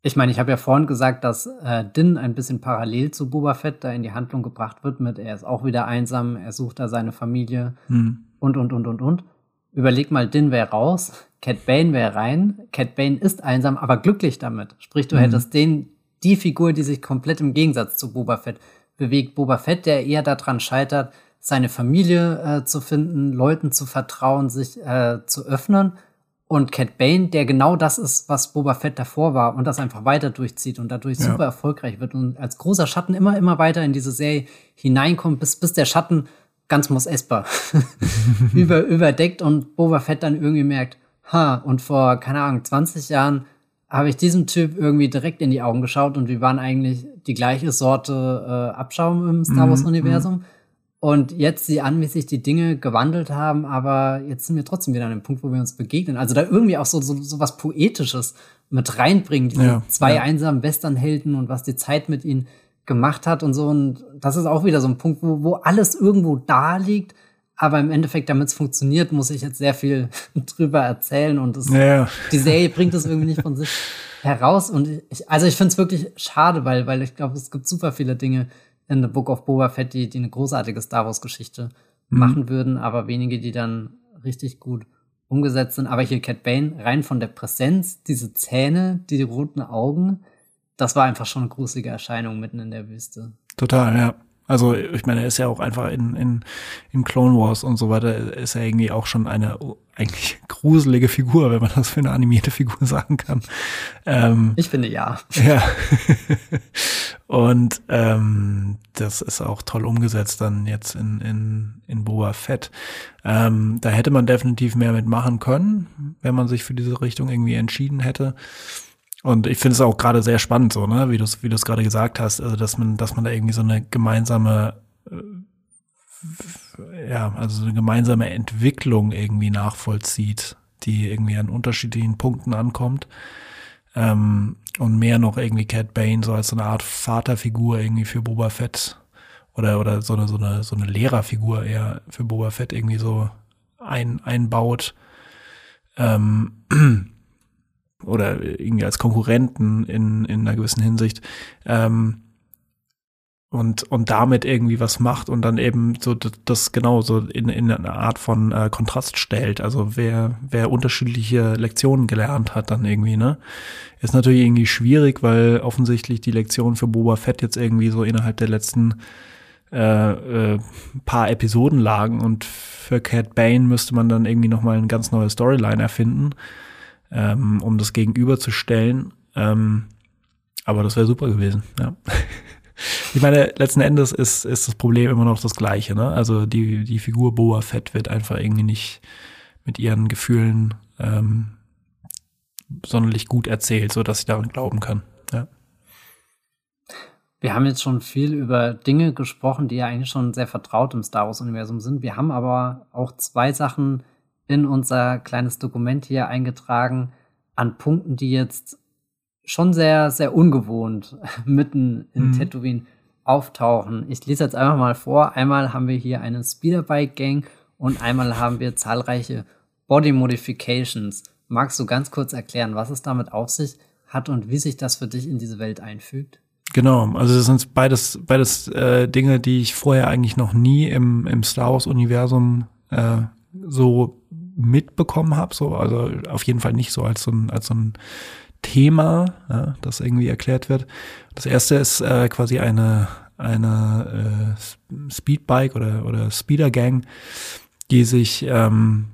Ich meine, ich habe ja vorhin gesagt, dass äh, Din ein bisschen parallel zu Boba Fett da in die Handlung gebracht wird mit, er ist auch wieder einsam, er sucht da seine Familie hm. und, und, und, und, und. Überleg mal, Din wäre raus, Cat Bane wäre rein, Cat Bane ist einsam, aber glücklich damit. Sprich, du hm. hättest den, die Figur, die sich komplett im Gegensatz zu Boba Fett bewegt. Boba Fett, der eher daran scheitert, seine Familie äh, zu finden, Leuten zu vertrauen, sich äh, zu öffnen. Und Cat Bane, der genau das ist, was Boba Fett davor war und das einfach weiter durchzieht und dadurch ja. super erfolgreich wird und als großer Schatten immer, immer weiter in diese Serie hineinkommt, bis, bis der Schatten ganz Mos Espa über, überdeckt und Boba Fett dann irgendwie merkt, ha, und vor, keine Ahnung, 20 Jahren habe ich diesem Typ irgendwie direkt in die Augen geschaut und wir waren eigentlich die gleiche Sorte äh, Abschaum im Star Wars-Universum. Mhm, und jetzt sie an, wie sich die Dinge gewandelt haben, aber jetzt sind wir trotzdem wieder an dem Punkt, wo wir uns begegnen. Also da irgendwie auch so, so, so was Poetisches mit reinbringen, diese ja, zwei ja. einsamen Westernhelden und was die Zeit mit ihnen gemacht hat und so. Und das ist auch wieder so ein Punkt, wo, wo alles irgendwo da liegt, aber im Endeffekt, damit es funktioniert, muss ich jetzt sehr viel drüber erzählen und es, ja. die Serie bringt es irgendwie nicht von sich heraus. Und ich, also ich finde es wirklich schade, weil, weil ich glaube, es gibt super viele Dinge, in The Book of Boba Fett, die, die eine großartige Star Wars-Geschichte mhm. machen würden, aber wenige, die dann richtig gut umgesetzt sind. Aber hier Cat Bane, rein von der Präsenz, diese Zähne, die, die roten Augen, das war einfach schon eine gruselige Erscheinung mitten in der Wüste.
Total, ja. Also ich meine, er ist ja auch einfach in, in, in Clone Wars und so weiter, ist er irgendwie auch schon eine eigentlich gruselige Figur, wenn man das für eine animierte Figur sagen kann.
Ähm, ich finde ja.
Ja. und ähm, das ist auch toll umgesetzt dann jetzt in, in, in Boba Fett. Ähm, da hätte man definitiv mehr mitmachen können, wenn man sich für diese Richtung irgendwie entschieden hätte. Und ich finde es auch gerade sehr spannend, so, ne, wie du es wie gerade gesagt hast, also dass man, dass man da irgendwie so eine gemeinsame, äh, ja, also so eine gemeinsame Entwicklung irgendwie nachvollzieht die irgendwie an unterschiedlichen Punkten ankommt. Ähm, und mehr noch irgendwie Cat Bane so als so eine Art Vaterfigur irgendwie für Boba Fett oder, oder so eine, so eine, so eine Lehrerfigur eher für Boba Fett irgendwie so ein, einbaut. Ähm, oder irgendwie als Konkurrenten in, in einer gewissen Hinsicht. Ähm, und, und damit irgendwie was macht und dann eben so das, genau so in, in eine Art von äh, Kontrast stellt. Also wer, wer unterschiedliche Lektionen gelernt hat, dann irgendwie, ne? Ist natürlich irgendwie schwierig, weil offensichtlich die Lektionen für Boba Fett jetzt irgendwie so innerhalb der letzten äh, äh, paar Episoden lagen und für Cat Bane müsste man dann irgendwie nochmal eine ganz neue Storyline erfinden, ähm, um das gegenüberzustellen. Ähm, aber das wäre super gewesen, ja. Ich meine, letzten Endes ist, ist das Problem immer noch das gleiche, ne? Also die, die Figur Boa Fett wird einfach irgendwie nicht mit ihren Gefühlen ähm, sonderlich gut erzählt, so dass ich daran glauben kann. Ja.
Wir haben jetzt schon viel über Dinge gesprochen, die ja eigentlich schon sehr vertraut im Star Wars-Universum sind. Wir haben aber auch zwei Sachen in unser kleines Dokument hier eingetragen an Punkten, die jetzt schon sehr, sehr ungewohnt mitten in mhm. Tatooine auftauchen. Ich lese jetzt einfach mal vor. Einmal haben wir hier eine Speederbike-Gang und einmal haben wir zahlreiche Body Modifications. Magst du ganz kurz erklären, was es damit auf sich hat und wie sich das für dich in diese Welt einfügt?
Genau, also das sind beides, beides äh, Dinge, die ich vorher eigentlich noch nie im, im Star Wars-Universum äh, so mitbekommen habe. So, also auf jeden Fall nicht so als so ein, als so ein Thema, ja, das irgendwie erklärt wird. Das erste ist äh, quasi eine, eine äh, Speedbike oder, oder Speeder Gang, die sich ähm,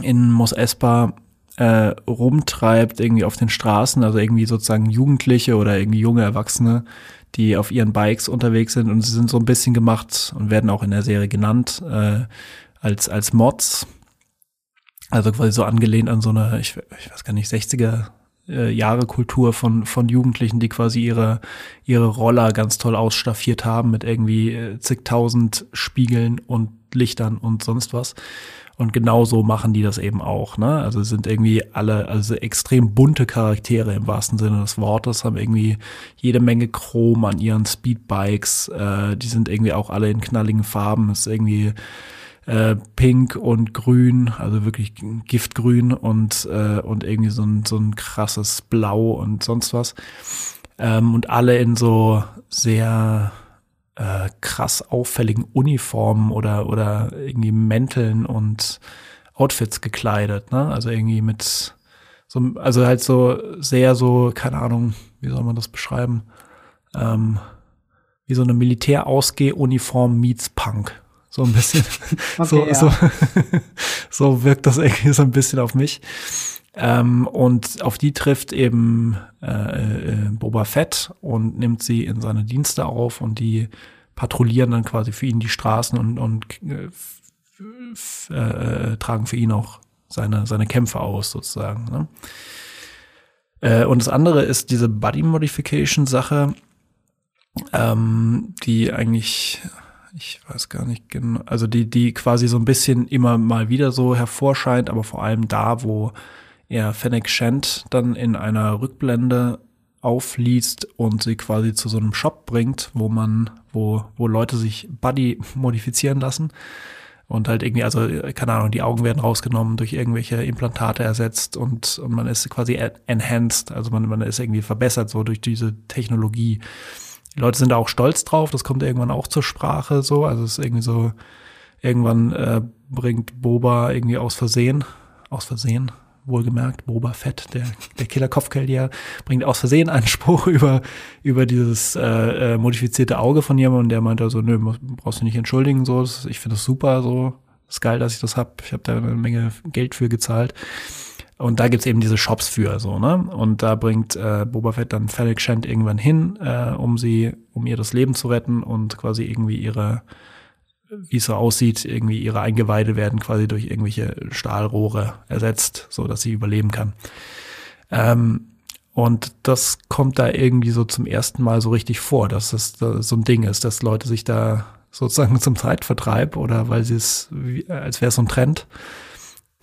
in Mos Espa äh, rumtreibt, irgendwie auf den Straßen, also irgendwie sozusagen Jugendliche oder irgendwie junge Erwachsene, die auf ihren Bikes unterwegs sind und sie sind so ein bisschen gemacht und werden auch in der Serie genannt äh, als, als Mods. Also quasi so angelehnt an so eine, ich, ich weiß gar nicht, 60er, äh, Jahre Kultur von, von Jugendlichen, die quasi ihre, ihre Roller ganz toll ausstaffiert haben mit irgendwie äh, zigtausend Spiegeln und Lichtern und sonst was. Und genauso machen die das eben auch, ne? Also sind irgendwie alle, also extrem bunte Charaktere im wahrsten Sinne des Wortes, haben irgendwie jede Menge Chrom an ihren Speedbikes, äh, die sind irgendwie auch alle in knalligen Farben, ist irgendwie äh, pink und grün, also wirklich giftgrün und, äh, und irgendwie so ein, so ein krasses Blau und sonst was. Ähm, und alle in so sehr äh, krass auffälligen Uniformen oder, oder irgendwie Mänteln und Outfits gekleidet, ne? Also irgendwie mit so, also halt so sehr so, keine Ahnung, wie soll man das beschreiben? Ähm, wie so eine Militärausgeh-Uniform meets Punk. So ein bisschen. Okay, so, ja. so, so wirkt das irgendwie so ein bisschen auf mich. Ähm, und auf die trifft eben äh, äh, Boba Fett und nimmt sie in seine Dienste auf und die patrouillieren dann quasi für ihn die Straßen und, und äh, äh, tragen für ihn auch seine, seine Kämpfe aus, sozusagen. Ne? Äh, und das andere ist diese Body Modification Sache, ähm, die eigentlich ich weiß gar nicht genau, also die, die quasi so ein bisschen immer mal wieder so hervorscheint, aber vor allem da, wo er Fennec Shand dann in einer Rückblende aufliest und sie quasi zu so einem Shop bringt, wo man, wo, wo Leute sich Buddy modifizieren lassen. Und halt irgendwie, also, keine Ahnung, die Augen werden rausgenommen, durch irgendwelche Implantate ersetzt und, und man ist quasi enhanced, also man, man ist irgendwie verbessert so durch diese Technologie. Die Leute sind da auch stolz drauf, das kommt irgendwann auch zur Sprache so. Also es ist irgendwie so, irgendwann äh, bringt Boba irgendwie aus Versehen, aus Versehen, wohlgemerkt, Boba Fett, der, der Killer-Kopfgeldjäger, bringt aus Versehen einen Spruch über, über dieses äh, äh, modifizierte Auge von jemandem und der meint also, nö, brauchst du nicht entschuldigen, so, ich finde das super, so, ist geil, dass ich das hab, ich habe da eine Menge Geld für gezahlt. Und da gibt's eben diese Shops für, so, ne? Und da bringt äh, Boba Fett dann Felix Shand irgendwann hin, äh, um sie, um ihr das Leben zu retten und quasi irgendwie ihre, wie es so aussieht, irgendwie ihre Eingeweide werden quasi durch irgendwelche Stahlrohre ersetzt, so dass sie überleben kann. Ähm, und das kommt da irgendwie so zum ersten Mal so richtig vor, dass das so ein Ding ist, dass Leute sich da sozusagen zum Zeitvertreib oder weil sie es, als wäre es so ein Trend,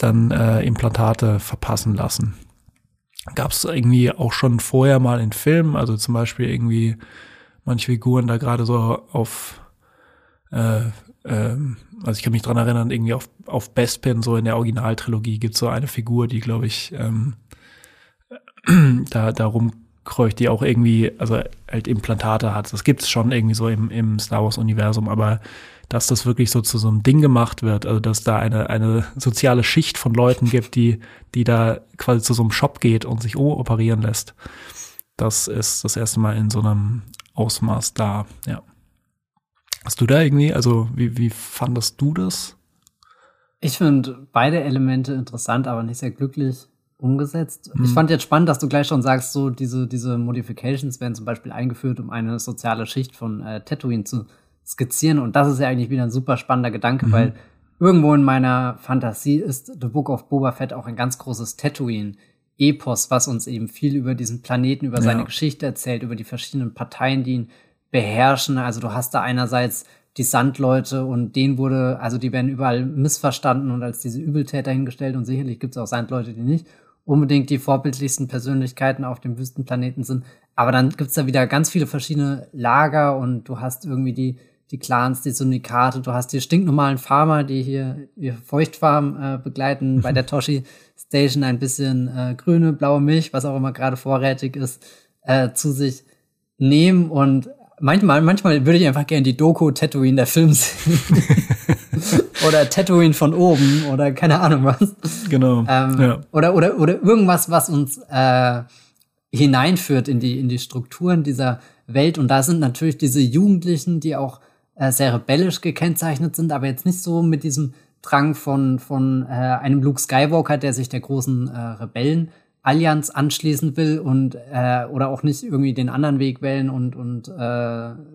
dann äh, Implantate verpassen lassen. Gab es irgendwie auch schon vorher mal in Filmen, also zum Beispiel irgendwie manche Figuren da gerade so auf, äh, äh, also ich kann mich dran erinnern, irgendwie auf, auf Bespin, so in der Originaltrilogie gibt es so eine Figur, die, glaube ich, ähm, da, da rumkreucht, die auch irgendwie, also halt Implantate hat. Das gibt es schon irgendwie so im, im Star Wars-Universum, aber dass das wirklich so zu so einem Ding gemacht wird, also dass da eine, eine soziale Schicht von Leuten gibt, die, die da quasi zu so einem Shop geht und sich operieren lässt. Das ist das erste Mal in so einem Ausmaß da, ja. Hast du da irgendwie, also wie, wie fandest du das?
Ich finde beide Elemente interessant, aber nicht sehr glücklich umgesetzt. Hm. Ich fand jetzt spannend, dass du gleich schon sagst, so diese, diese Modifications werden zum Beispiel eingeführt, um eine soziale Schicht von äh, Tatooine zu skizzieren. Und das ist ja eigentlich wieder ein super spannender Gedanke, mhm. weil irgendwo in meiner Fantasie ist The Book of Boba Fett auch ein ganz großes Tatooine-Epos, was uns eben viel über diesen Planeten, über ja. seine Geschichte erzählt, über die verschiedenen Parteien, die ihn beherrschen. Also du hast da einerseits die Sandleute und denen wurde, also die werden überall missverstanden und als diese Übeltäter hingestellt und sicherlich gibt es auch Sandleute, die nicht unbedingt die vorbildlichsten Persönlichkeiten auf dem Wüstenplaneten sind. Aber dann gibt's da wieder ganz viele verschiedene Lager und du hast irgendwie die die Clans, die Syndikate, du hast die stinknormalen Farmer, die hier ihr Feuchtfarm äh, begleiten, bei der Toshi Station ein bisschen äh, grüne, blaue Milch, was auch immer gerade vorrätig ist, äh, zu sich nehmen und manchmal, manchmal würde ich einfach gerne die Doku Tatooine der Film sehen. oder Tatooine von oben oder keine Ahnung was.
Genau.
Ähm, ja. Oder, oder, oder irgendwas, was uns äh, hineinführt in die, in die Strukturen dieser Welt. Und da sind natürlich diese Jugendlichen, die auch äh, sehr rebellisch gekennzeichnet sind, aber jetzt nicht so mit diesem Drang von, von äh, einem Luke Skywalker, der sich der großen äh, Rebellen-Allianz anschließen will und äh, oder auch nicht irgendwie den anderen Weg wählen und, und äh,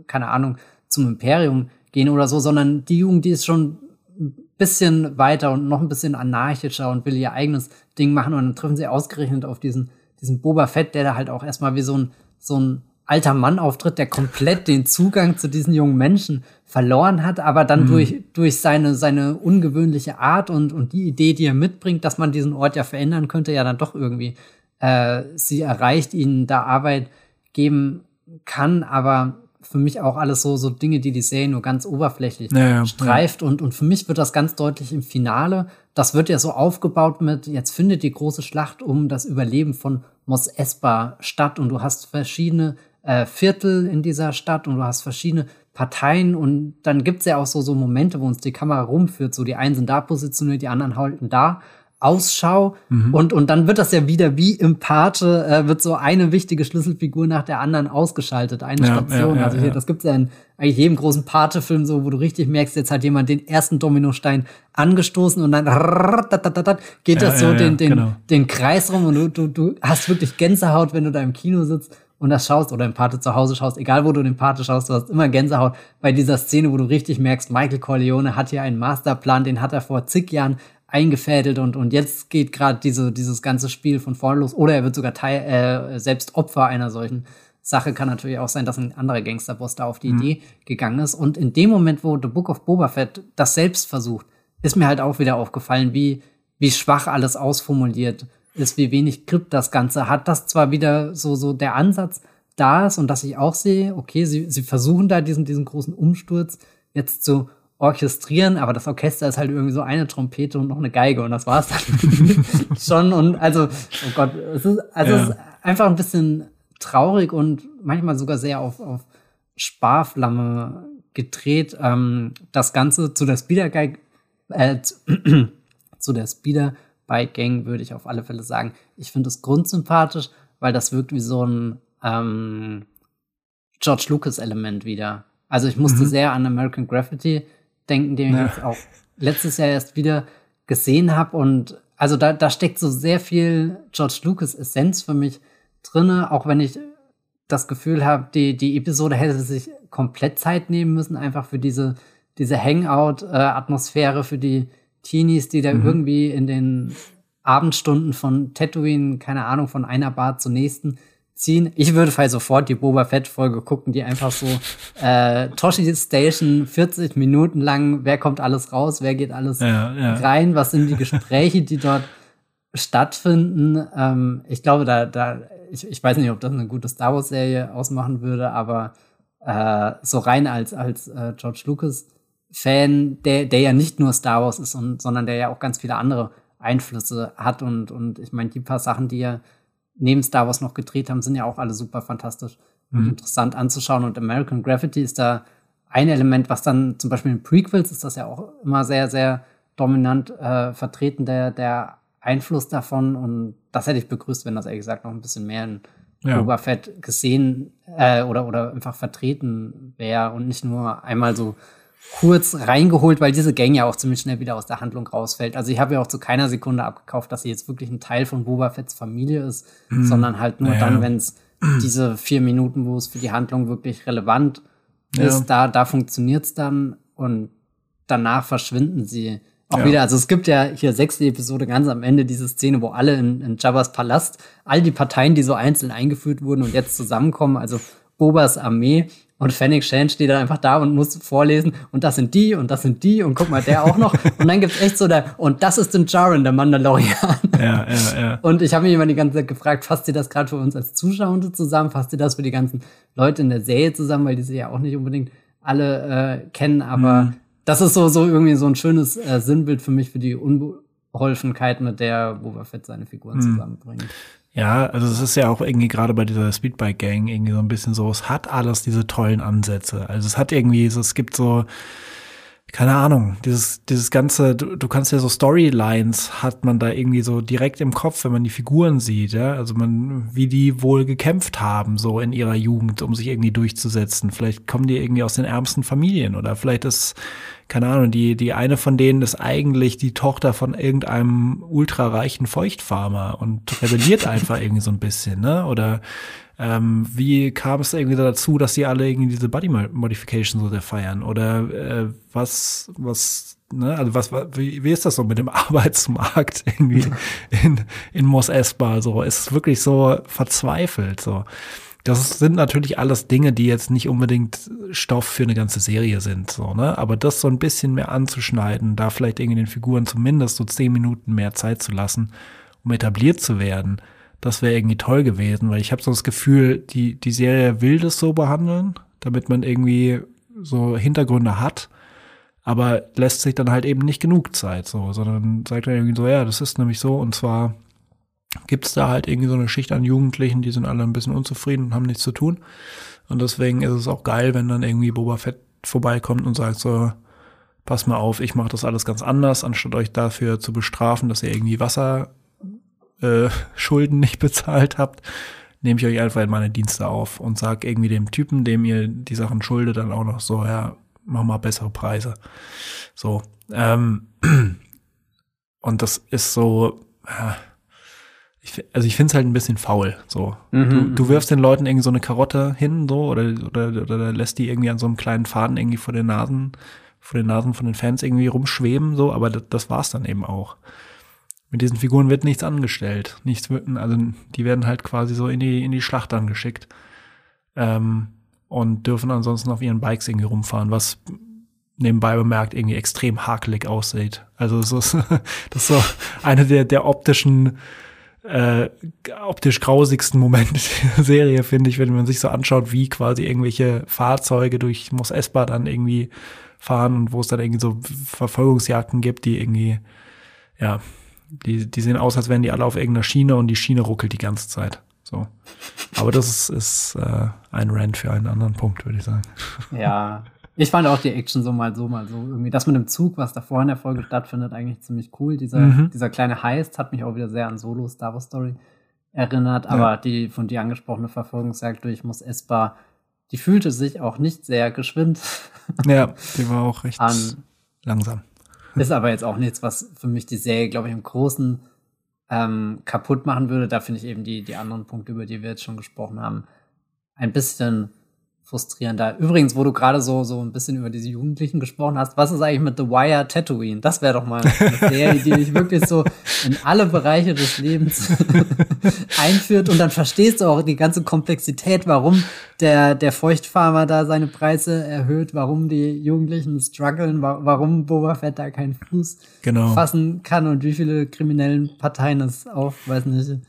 keine Ahnung, zum Imperium gehen oder so, sondern die Jugend, die ist schon ein bisschen weiter und noch ein bisschen anarchischer und will ihr eigenes Ding machen und dann treffen sie ausgerechnet auf diesen, diesen Boba Fett, der da halt auch erstmal wie so ein, so ein alter Mann auftritt, der komplett den Zugang zu diesen jungen Menschen verloren hat, aber dann mhm. durch, durch seine, seine ungewöhnliche Art und, und die Idee, die er mitbringt, dass man diesen Ort ja verändern könnte, ja dann doch irgendwie äh, sie erreicht, ihnen da Arbeit geben kann, aber für mich auch alles so, so Dinge, die die Serie nur ganz oberflächlich ja, ja, streift. Ja. Und, und für mich wird das ganz deutlich im Finale. Das wird ja so aufgebaut mit, jetzt findet die große Schlacht um das Überleben von Mos Espa statt und du hast verschiedene äh, Viertel in dieser Stadt und du hast verschiedene Parteien und dann gibt's ja auch so, so Momente, wo uns die Kamera rumführt. So die einen sind da positioniert, die anderen halten da Ausschau mhm. und, und dann wird das ja wieder wie im Pate, äh, wird so eine wichtige Schlüsselfigur nach der anderen ausgeschaltet, eine ja, Station. Ja, ja, also hier, das gibt's ja in eigentlich jedem großen Pate-Film so, wo du richtig merkst, jetzt hat jemand den ersten Dominostein angestoßen und dann geht das so den, den, genau. den Kreis rum und du, du, du hast wirklich Gänsehaut, wenn du da im Kino sitzt und das schaust oder im Pate zu Hause schaust, egal wo du den Pate schaust, du hast immer Gänsehaut bei dieser Szene, wo du richtig merkst, Michael Corleone hat hier einen Masterplan, den hat er vor zig Jahren eingefädelt und, und jetzt geht gerade diese, dieses ganze Spiel von vorne los oder er wird sogar Teil, äh, selbst Opfer einer solchen Sache. Kann natürlich auch sein, dass ein anderer Gangsterboss da auf die mhm. Idee gegangen ist. Und in dem Moment, wo The Book of Boba Fett das selbst versucht, ist mir halt auch wieder aufgefallen, wie, wie schwach alles ausformuliert ist, wie wenig Grip das Ganze hat, dass zwar wieder so, so der Ansatz da ist und dass ich auch sehe, okay, sie, sie versuchen da diesen, diesen großen Umsturz jetzt zu orchestrieren, aber das Orchester ist halt irgendwie so eine Trompete und noch eine Geige und das war's dann schon und also, oh Gott, es ist, also ja. es ist einfach ein bisschen traurig und manchmal sogar sehr auf, auf Sparflamme gedreht. Ähm, das Ganze zu der Speeder äh, zu der Speeder Bike Gang würde ich auf alle Fälle sagen, ich finde es grundsympathisch, weil das wirkt wie so ein ähm, George Lucas Element wieder. Also ich musste mhm. sehr an American Graffiti denken, den ja. ich jetzt auch letztes Jahr erst wieder gesehen habe und also da, da steckt so sehr viel George Lucas Essenz für mich drinne, auch wenn ich das Gefühl habe, die, die Episode hätte sich komplett Zeit nehmen müssen, einfach für diese, diese Hangout-Atmosphäre, für die Teenies, die da mhm. irgendwie in den Abendstunden von Tatooine, keine Ahnung, von einer Bar zur nächsten ziehen. Ich würde vielleicht sofort die Boba Fett-Folge gucken, die einfach so äh, Toshi Station 40 Minuten lang, wer kommt alles raus, wer geht alles ja, ja. rein, was sind die Gespräche, die dort stattfinden. Ähm, ich glaube, da, da, ich, ich weiß nicht, ob das eine gute Star Wars-Serie ausmachen würde, aber äh, so rein als, als äh, George Lucas-Fan, der, der ja nicht nur Star Wars ist, und, sondern der ja auch ganz viele andere Einflüsse hat und, und ich meine, die paar Sachen, die er neben Star Wars noch gedreht haben, sind ja auch alle super fantastisch mhm. und interessant anzuschauen. Und American Graffiti ist da ein Element, was dann zum Beispiel in Prequels ist das ja auch immer sehr, sehr dominant äh, vertreten, der, der Einfluss davon. Und das hätte ich begrüßt, wenn das ehrlich gesagt noch ein bisschen mehr in ja. Boba Fett gesehen äh, oder, oder einfach vertreten wäre und nicht nur einmal so kurz reingeholt, weil diese Gang ja auch ziemlich schnell wieder aus der Handlung rausfällt. Also ich habe ja auch zu keiner Sekunde abgekauft, dass sie jetzt wirklich ein Teil von Boba Fetts Familie ist, mhm. sondern halt nur ja. dann, wenn es diese vier Minuten, wo es für die Handlung wirklich relevant ja. ist, da, da funktioniert's dann und danach verschwinden sie auch ja. wieder. Also es gibt ja hier sechste Episode ganz am Ende diese Szene, wo alle in, in Jabba's Palast, all die Parteien, die so einzeln eingeführt wurden und jetzt zusammenkommen, also Bobas Armee und Fennec Shan steht dann einfach da und muss vorlesen und das sind die und das sind die und guck mal, der auch noch. und dann gibt's echt so der, und das ist den Jaren, der Mandalorian. Ja, ja, ja. Und ich habe mich immer die ganze Zeit gefragt, fasst ihr das gerade für uns als Zuschauer zusammen? Fasst ihr das für die ganzen Leute in der Serie zusammen, weil die sie ja auch nicht unbedingt alle äh, kennen, aber mhm. das ist so, so irgendwie so ein schönes äh, Sinnbild für mich für die Unbeholfenheit, mit der Boba Fett seine Figuren mhm. zusammenbringt.
Ja, also es ist ja auch irgendwie gerade bei dieser Speedbike-Gang irgendwie so ein bisschen so, es hat alles diese tollen Ansätze. Also es hat irgendwie, es gibt so, keine Ahnung, dieses, dieses ganze, du, du kannst ja so Storylines hat man da irgendwie so direkt im Kopf, wenn man die Figuren sieht, ja. Also man, wie die wohl gekämpft haben, so in ihrer Jugend, um sich irgendwie durchzusetzen. Vielleicht kommen die irgendwie aus den ärmsten Familien oder vielleicht ist keine Ahnung, die, die eine von denen ist eigentlich die Tochter von irgendeinem ultrareichen Feuchtfarmer und rebelliert einfach irgendwie so ein bisschen, ne? Oder ähm, wie kam es irgendwie dazu, dass sie alle irgendwie diese Body Modification so sehr feiern? Oder äh, was, was, ne, also was, wie, wie ist das so mit dem Arbeitsmarkt irgendwie in, in Mos Espa? So, ist es wirklich so verzweifelt, so. Das sind natürlich alles Dinge, die jetzt nicht unbedingt Stoff für eine ganze Serie sind, so, ne? Aber das so ein bisschen mehr anzuschneiden, da vielleicht irgendwie den Figuren zumindest so zehn Minuten mehr Zeit zu lassen, um etabliert zu werden, das wäre irgendwie toll gewesen, weil ich habe so das Gefühl, die, die Serie will das so behandeln, damit man irgendwie so Hintergründe hat, aber lässt sich dann halt eben nicht genug Zeit, so, sondern sagt dann irgendwie so, ja, das ist nämlich so und zwar gibt es da halt irgendwie so eine Schicht an Jugendlichen, die sind alle ein bisschen unzufrieden und haben nichts zu tun. Und deswegen ist es auch geil, wenn dann irgendwie Boba Fett vorbeikommt und sagt so, pass mal auf, ich mache das alles ganz anders, anstatt euch dafür zu bestrafen, dass ihr irgendwie Wasserschulden äh, Schulden nicht bezahlt habt, nehme ich euch einfach in meine Dienste auf und sag irgendwie dem Typen, dem ihr die Sachen schuldet, dann auch noch so, ja, mach mal bessere Preise. So. Ähm, und das ist so, ja, ich, also ich finde es halt ein bisschen faul. So, mhm, du, du mhm. wirfst den Leuten irgendwie so eine Karotte hin, so oder, oder oder lässt die irgendwie an so einem kleinen Faden irgendwie vor den Nasen, vor den Nasen von den Fans irgendwie rumschweben, so. Aber das, das war's dann eben auch. Mit diesen Figuren wird nichts angestellt, nichts wird, also die werden halt quasi so in die in die Schlacht angeschickt ähm, und dürfen ansonsten auf ihren Bikes irgendwie rumfahren, was nebenbei bemerkt irgendwie extrem hakelig aussieht. Also so ist, das ist so eine der der optischen äh, optisch grausigsten Momente der Serie, finde ich, wenn man sich so anschaut, wie quasi irgendwelche Fahrzeuge durch Mos Espa dann irgendwie fahren und wo es dann irgendwie so Verfolgungsjagden gibt, die irgendwie, ja, die, die sehen aus, als wären die alle auf irgendeiner Schiene und die Schiene ruckelt die ganze Zeit. So. Aber das ist, ist äh, ein Rant für einen anderen Punkt, würde ich sagen.
Ja, ich fand auch die Action so mal so, mal so. Irgendwie das mit dem Zug, was davor in der Folge stattfindet, eigentlich ziemlich cool. Dieser, mhm. dieser kleine Heist hat mich auch wieder sehr an Solo Star Wars Story erinnert. Ja. Aber die von dir angesprochene Verfolgungsjagd durch Muss Espa, die fühlte sich auch nicht sehr geschwind.
Ja, die war auch recht an, langsam.
Ist aber jetzt auch nichts, was für mich die Serie, glaube ich, im Großen ähm, kaputt machen würde. Da finde ich eben die, die anderen Punkte, über die wir jetzt schon gesprochen haben, ein bisschen frustrierender. Übrigens, wo du gerade so, so ein bisschen über diese Jugendlichen gesprochen hast, was ist eigentlich mit The Wire Tatooine? Das wäre doch mal eine Serie, die dich wirklich so in alle Bereiche des Lebens einführt und dann verstehst du auch die ganze Komplexität, warum der, der Feuchtfarmer da seine Preise erhöht, warum die Jugendlichen strugglen, warum Boba Fett da keinen Fuß genau. fassen kann und wie viele kriminellen Parteien es auf, weiß nicht,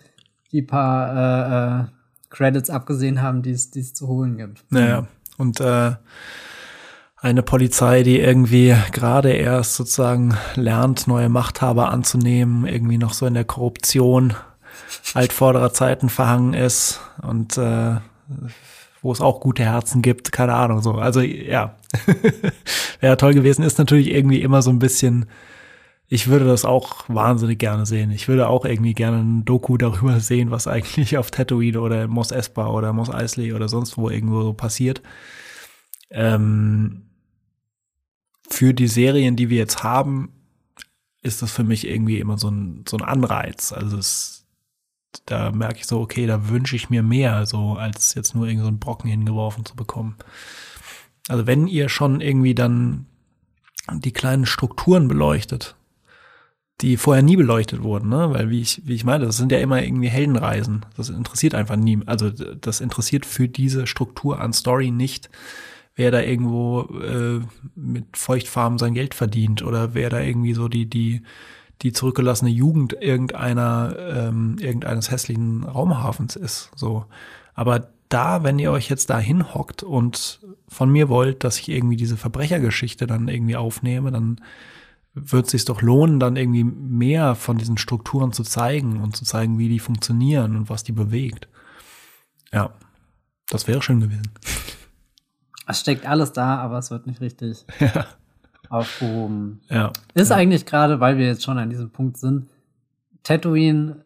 die paar äh, äh, Credits abgesehen haben, die es, zu holen gibt.
Naja, und äh, eine Polizei, die irgendwie gerade erst sozusagen lernt, neue Machthaber anzunehmen, irgendwie noch so in der Korruption altvorderer Zeiten verhangen ist und äh, wo es auch gute Herzen gibt, keine Ahnung so. Also ja, wäre toll gewesen, ist natürlich irgendwie immer so ein bisschen ich würde das auch wahnsinnig gerne sehen. Ich würde auch irgendwie gerne ein Doku darüber sehen, was eigentlich auf Tatooine oder Mos Espa oder Mos Eisley oder sonst wo irgendwo so passiert. Ähm, für die Serien, die wir jetzt haben, ist das für mich irgendwie immer so ein, so ein Anreiz. Also es, da merke ich so, okay, da wünsche ich mir mehr, so als jetzt nur irgend so einen Brocken hingeworfen zu bekommen. Also wenn ihr schon irgendwie dann die kleinen Strukturen beleuchtet, die vorher nie beleuchtet wurden, ne? Weil wie ich, wie ich meine, das sind ja immer irgendwie Heldenreisen. Das interessiert einfach nie. Also das interessiert für diese Struktur an Story nicht, wer da irgendwo äh, mit Feuchtfarben sein Geld verdient oder wer da irgendwie so die, die, die zurückgelassene Jugend irgendeiner, ähm, irgendeines hässlichen Raumhafens ist. So. Aber da, wenn ihr euch jetzt da hinhockt und von mir wollt, dass ich irgendwie diese Verbrechergeschichte dann irgendwie aufnehme, dann wird es sich doch lohnen, dann irgendwie mehr von diesen Strukturen zu zeigen und zu zeigen, wie die funktionieren und was die bewegt. Ja, das wäre schön gewesen.
Es steckt alles da, aber es wird nicht richtig
ja.
aufgehoben.
Ja.
Ist
ja.
eigentlich gerade, weil wir jetzt schon an diesem Punkt sind, Tatooine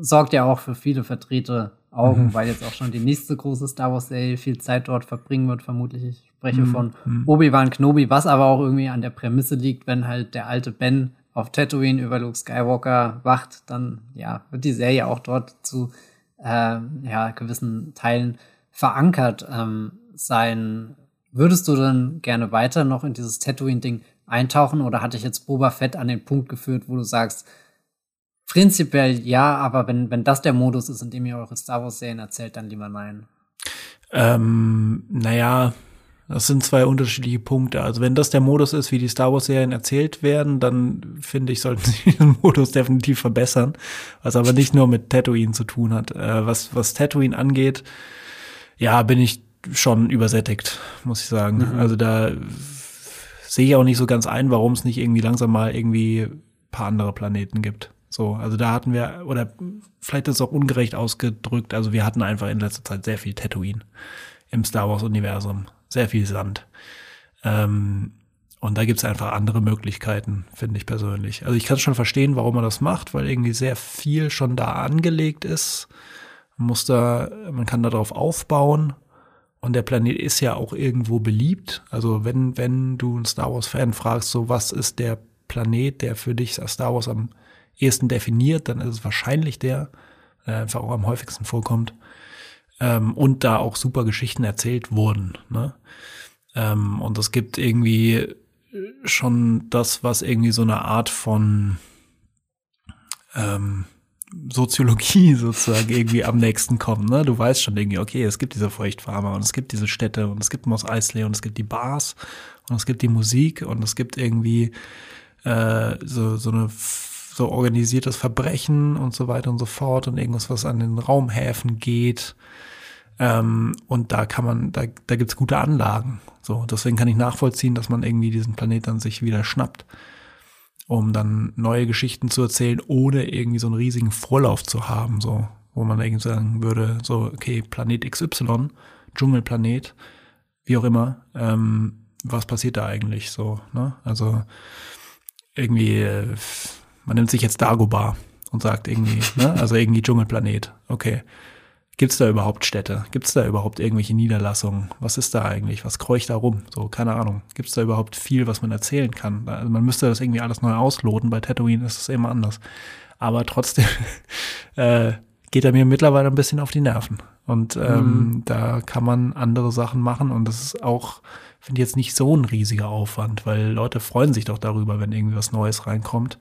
sorgt ja auch für viele Vertreter Augen, mhm. weil jetzt auch schon die nächste große Star Wars Serie viel Zeit dort verbringen wird, vermutlich. Ich spreche mhm. von mhm. Obi-Wan Kenobi, was aber auch irgendwie an der Prämisse liegt, wenn halt der alte Ben auf Tatooine über Luke Skywalker wacht, dann ja, wird die Serie auch dort zu äh, ja, gewissen Teilen verankert ähm, sein. Würdest du dann gerne weiter noch in dieses Tatooine-Ding eintauchen oder hatte ich jetzt Boba Fett an den Punkt geführt, wo du sagst, Prinzipiell ja, aber wenn, wenn das der Modus ist, in dem ihr eure Star Wars-Serien erzählt, dann lieber nein.
Ähm, naja, das sind zwei unterschiedliche Punkte. Also wenn das der Modus ist, wie die Star Wars-Serien erzählt werden, dann finde ich, sollten sie den Modus definitiv verbessern. Was aber nicht nur mit Tatooine zu tun hat. Äh, was, was Tatooine angeht, ja, bin ich schon übersättigt, muss ich sagen. Mhm. Also da sehe ich auch nicht so ganz ein, warum es nicht irgendwie langsam mal irgendwie paar andere Planeten gibt. So, also da hatten wir, oder vielleicht ist es auch ungerecht ausgedrückt, also wir hatten einfach in letzter Zeit sehr viel Tatooine im Star Wars-Universum, sehr viel Sand. Ähm, und da gibt's einfach andere Möglichkeiten, finde ich persönlich. Also ich kann schon verstehen, warum man das macht, weil irgendwie sehr viel schon da angelegt ist. Man muss da, man kann darauf aufbauen. Und der Planet ist ja auch irgendwo beliebt. Also wenn, wenn du einen Star Wars-Fan fragst, so was ist der Planet, der für dich Star Wars am ehesten definiert, dann ist es wahrscheinlich der, der einfach auch am häufigsten vorkommt. Ähm, und da auch super Geschichten erzählt wurden. Ne? Ähm, und es gibt irgendwie schon das, was irgendwie so eine Art von ähm, Soziologie sozusagen irgendwie am nächsten kommt. Ne? Du weißt schon irgendwie, okay, es gibt diese Feuchtfarmer und es gibt diese Städte und es gibt Mos Eisley und es gibt die Bars und es gibt die Musik und es gibt irgendwie äh, so, so eine so organisiertes Verbrechen und so weiter und so fort und irgendwas, was an den Raumhäfen geht. Ähm, und da kann man, da, da gibt's gute Anlagen. So, deswegen kann ich nachvollziehen, dass man irgendwie diesen Planet dann sich wieder schnappt, um dann neue Geschichten zu erzählen, ohne irgendwie so einen riesigen Vorlauf zu haben, so, wo man irgendwie sagen würde, so, okay, Planet XY, Dschungelplanet, wie auch immer, ähm, was passiert da eigentlich so, ne? Also irgendwie äh, man nimmt sich jetzt Dagobah und sagt irgendwie, ne, also irgendwie Dschungelplanet. Okay. Gibt es da überhaupt Städte? Gibt es da überhaupt irgendwelche Niederlassungen? Was ist da eigentlich? Was kreucht da rum? So, keine Ahnung. Gibt es da überhaupt viel, was man erzählen kann? Also man müsste das irgendwie alles neu ausloten. Bei Tatooine ist es immer anders. Aber trotzdem äh, geht er mir mittlerweile ein bisschen auf die Nerven. Und ähm, mhm. da kann man andere Sachen machen und das ist auch, finde ich jetzt nicht so ein riesiger Aufwand, weil Leute freuen sich doch darüber, wenn irgendwie was Neues reinkommt.